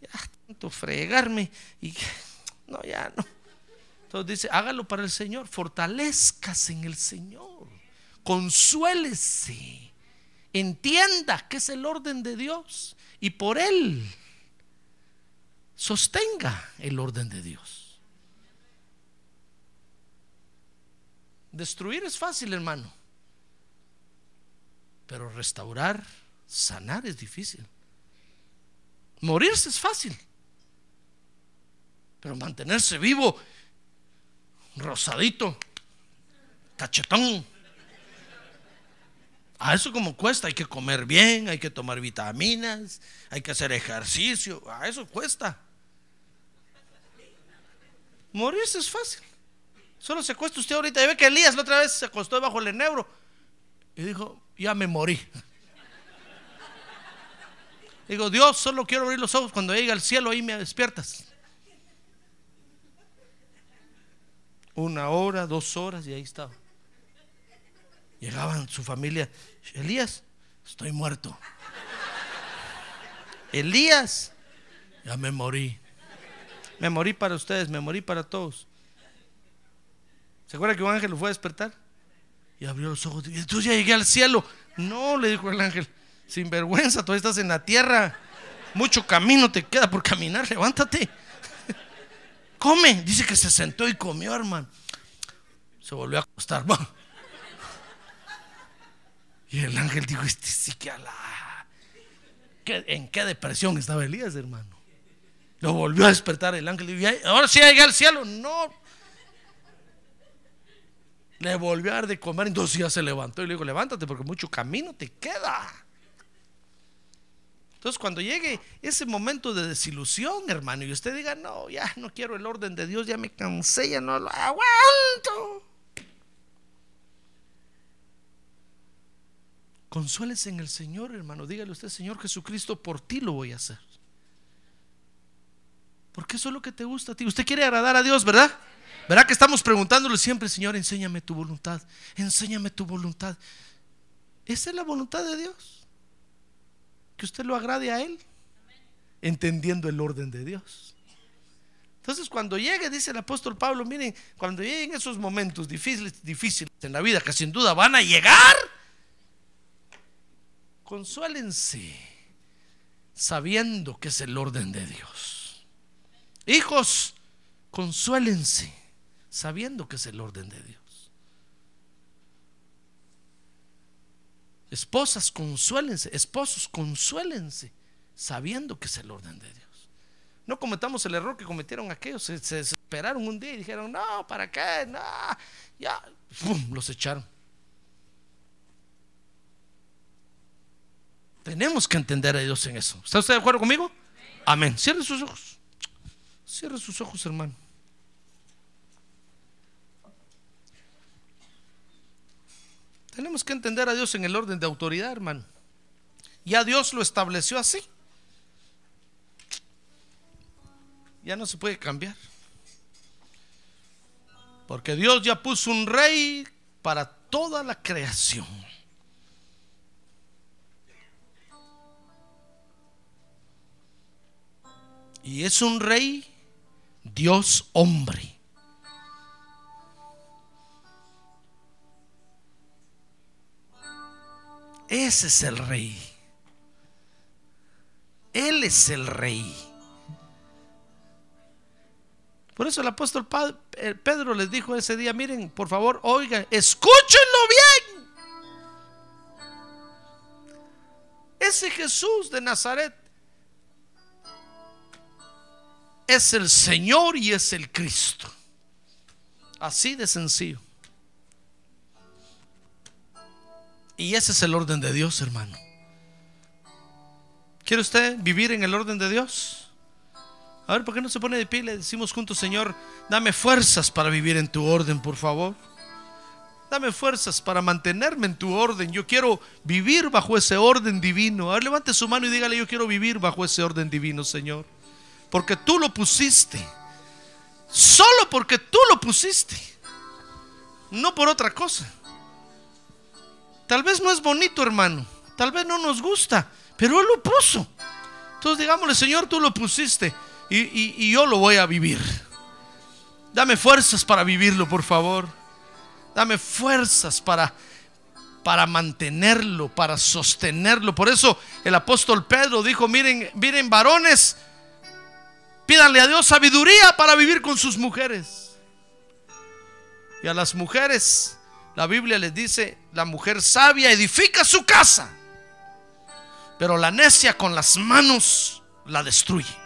B: ya, tanto fregarme, y no, ya no. Entonces dice, hágalo para el Señor, fortalezcase en el Señor, consuélese, entienda que es el orden de Dios y por Él sostenga el orden de Dios. Destruir es fácil, hermano, pero restaurar, sanar es difícil. Morirse es fácil. Pero mantenerse vivo, rosadito, cachetón. A eso como cuesta, hay que comer bien, hay que tomar vitaminas, hay que hacer ejercicio, a eso cuesta. Morirse es fácil. Solo se acuesta usted ahorita y ve que Elías la otra vez se acostó debajo del enebro y dijo, ya me morí. Digo, Dios, solo quiero abrir los ojos cuando llegue al cielo, ahí me despiertas. Una hora, dos horas y ahí estaba. Llegaban su familia, Elías, estoy muerto. Elías, ya me morí. Me morí para ustedes, me morí para todos. ¿Se acuerda que un ángel lo fue a despertar? Y abrió los ojos. Y entonces ya llegué al cielo. No, le dijo el ángel, sin vergüenza, todavía estás en la tierra. Mucho camino te queda por caminar, levántate. Come. Dice que se sentó y comió, hermano. Se volvió a acostar. Y el ángel dijo, este sí que a la... ¿Qué- ¿En qué depresión estaba Elías, hermano? Lo volvió a despertar el ángel. Y ahora sí llegué al cielo. No. Le volvió a dar de comer. Entonces ya se levantó y le dijo: Levántate porque mucho camino te queda. Entonces, cuando llegue ese momento de desilusión, hermano, y usted diga: No, ya no quiero el orden de Dios, ya me cansé, ya no lo aguanto. Consuélese en el Señor, hermano. Dígale usted, Señor Jesucristo, por ti lo voy a hacer. Porque eso es lo que te gusta a ti. Usted quiere agradar a Dios, ¿verdad? ¿Verdad que estamos preguntándole siempre, Señor, enséñame tu voluntad? Enséñame tu voluntad. Esa es la voluntad de Dios. Que usted lo agrade a Él. Entendiendo el orden de Dios. Entonces, cuando llegue, dice el apóstol Pablo, miren, cuando lleguen esos momentos difíciles, difíciles en la vida, que sin duda van a llegar, consuélense sabiendo que es el orden de Dios. Hijos, consuélense sabiendo que es el orden de Dios. Esposas, consuélense, esposos, consuélense sabiendo que es el orden de Dios. No cometamos el error que cometieron aquellos, se, se desesperaron un día y dijeron, no, ¿para qué? No, ya, los echaron. Tenemos que entender a Dios en eso. ¿Está usted de acuerdo conmigo? Amén. Cierre sus ojos. Cierre sus ojos, hermano. Tenemos que entender a Dios en el orden de autoridad, hermano. Ya Dios lo estableció así. Ya no se puede cambiar. Porque Dios ya puso un rey para toda la creación. Y es un rey, Dios hombre. Ese es el rey. Él es el rey. Por eso el apóstol eh, Pedro les dijo ese día, miren, por favor, oigan, escúchenlo bien. Ese Jesús de Nazaret es el Señor y es el Cristo. Así de sencillo. Y ese es el orden de Dios, hermano. ¿Quiere usted vivir en el orden de Dios? A ver, ¿por qué no se pone de pie le decimos juntos, Señor, dame fuerzas para vivir en tu orden, por favor? Dame fuerzas para mantenerme en tu orden. Yo quiero vivir bajo ese orden divino. A ver, levante su mano y dígale, yo quiero vivir bajo ese orden divino, Señor. Porque tú lo pusiste. Solo porque tú lo pusiste. No por otra cosa. Tal vez no es bonito, hermano. Tal vez no nos gusta. Pero Él lo puso. Entonces digámosle, Señor, tú lo pusiste. Y, yo lo voy a vivir. Dame fuerzas para vivirlo, por favor. Dame fuerzas para, para mantenerlo, para sostenerlo. Por eso el apóstol Pedro dijo, miren, miren varones, pídanle a Dios sabiduría para vivir con sus mujeres. Y a las mujeres, la Biblia les dice, la mujer sabia edifica su casa, pero la necia con las manos la destruye.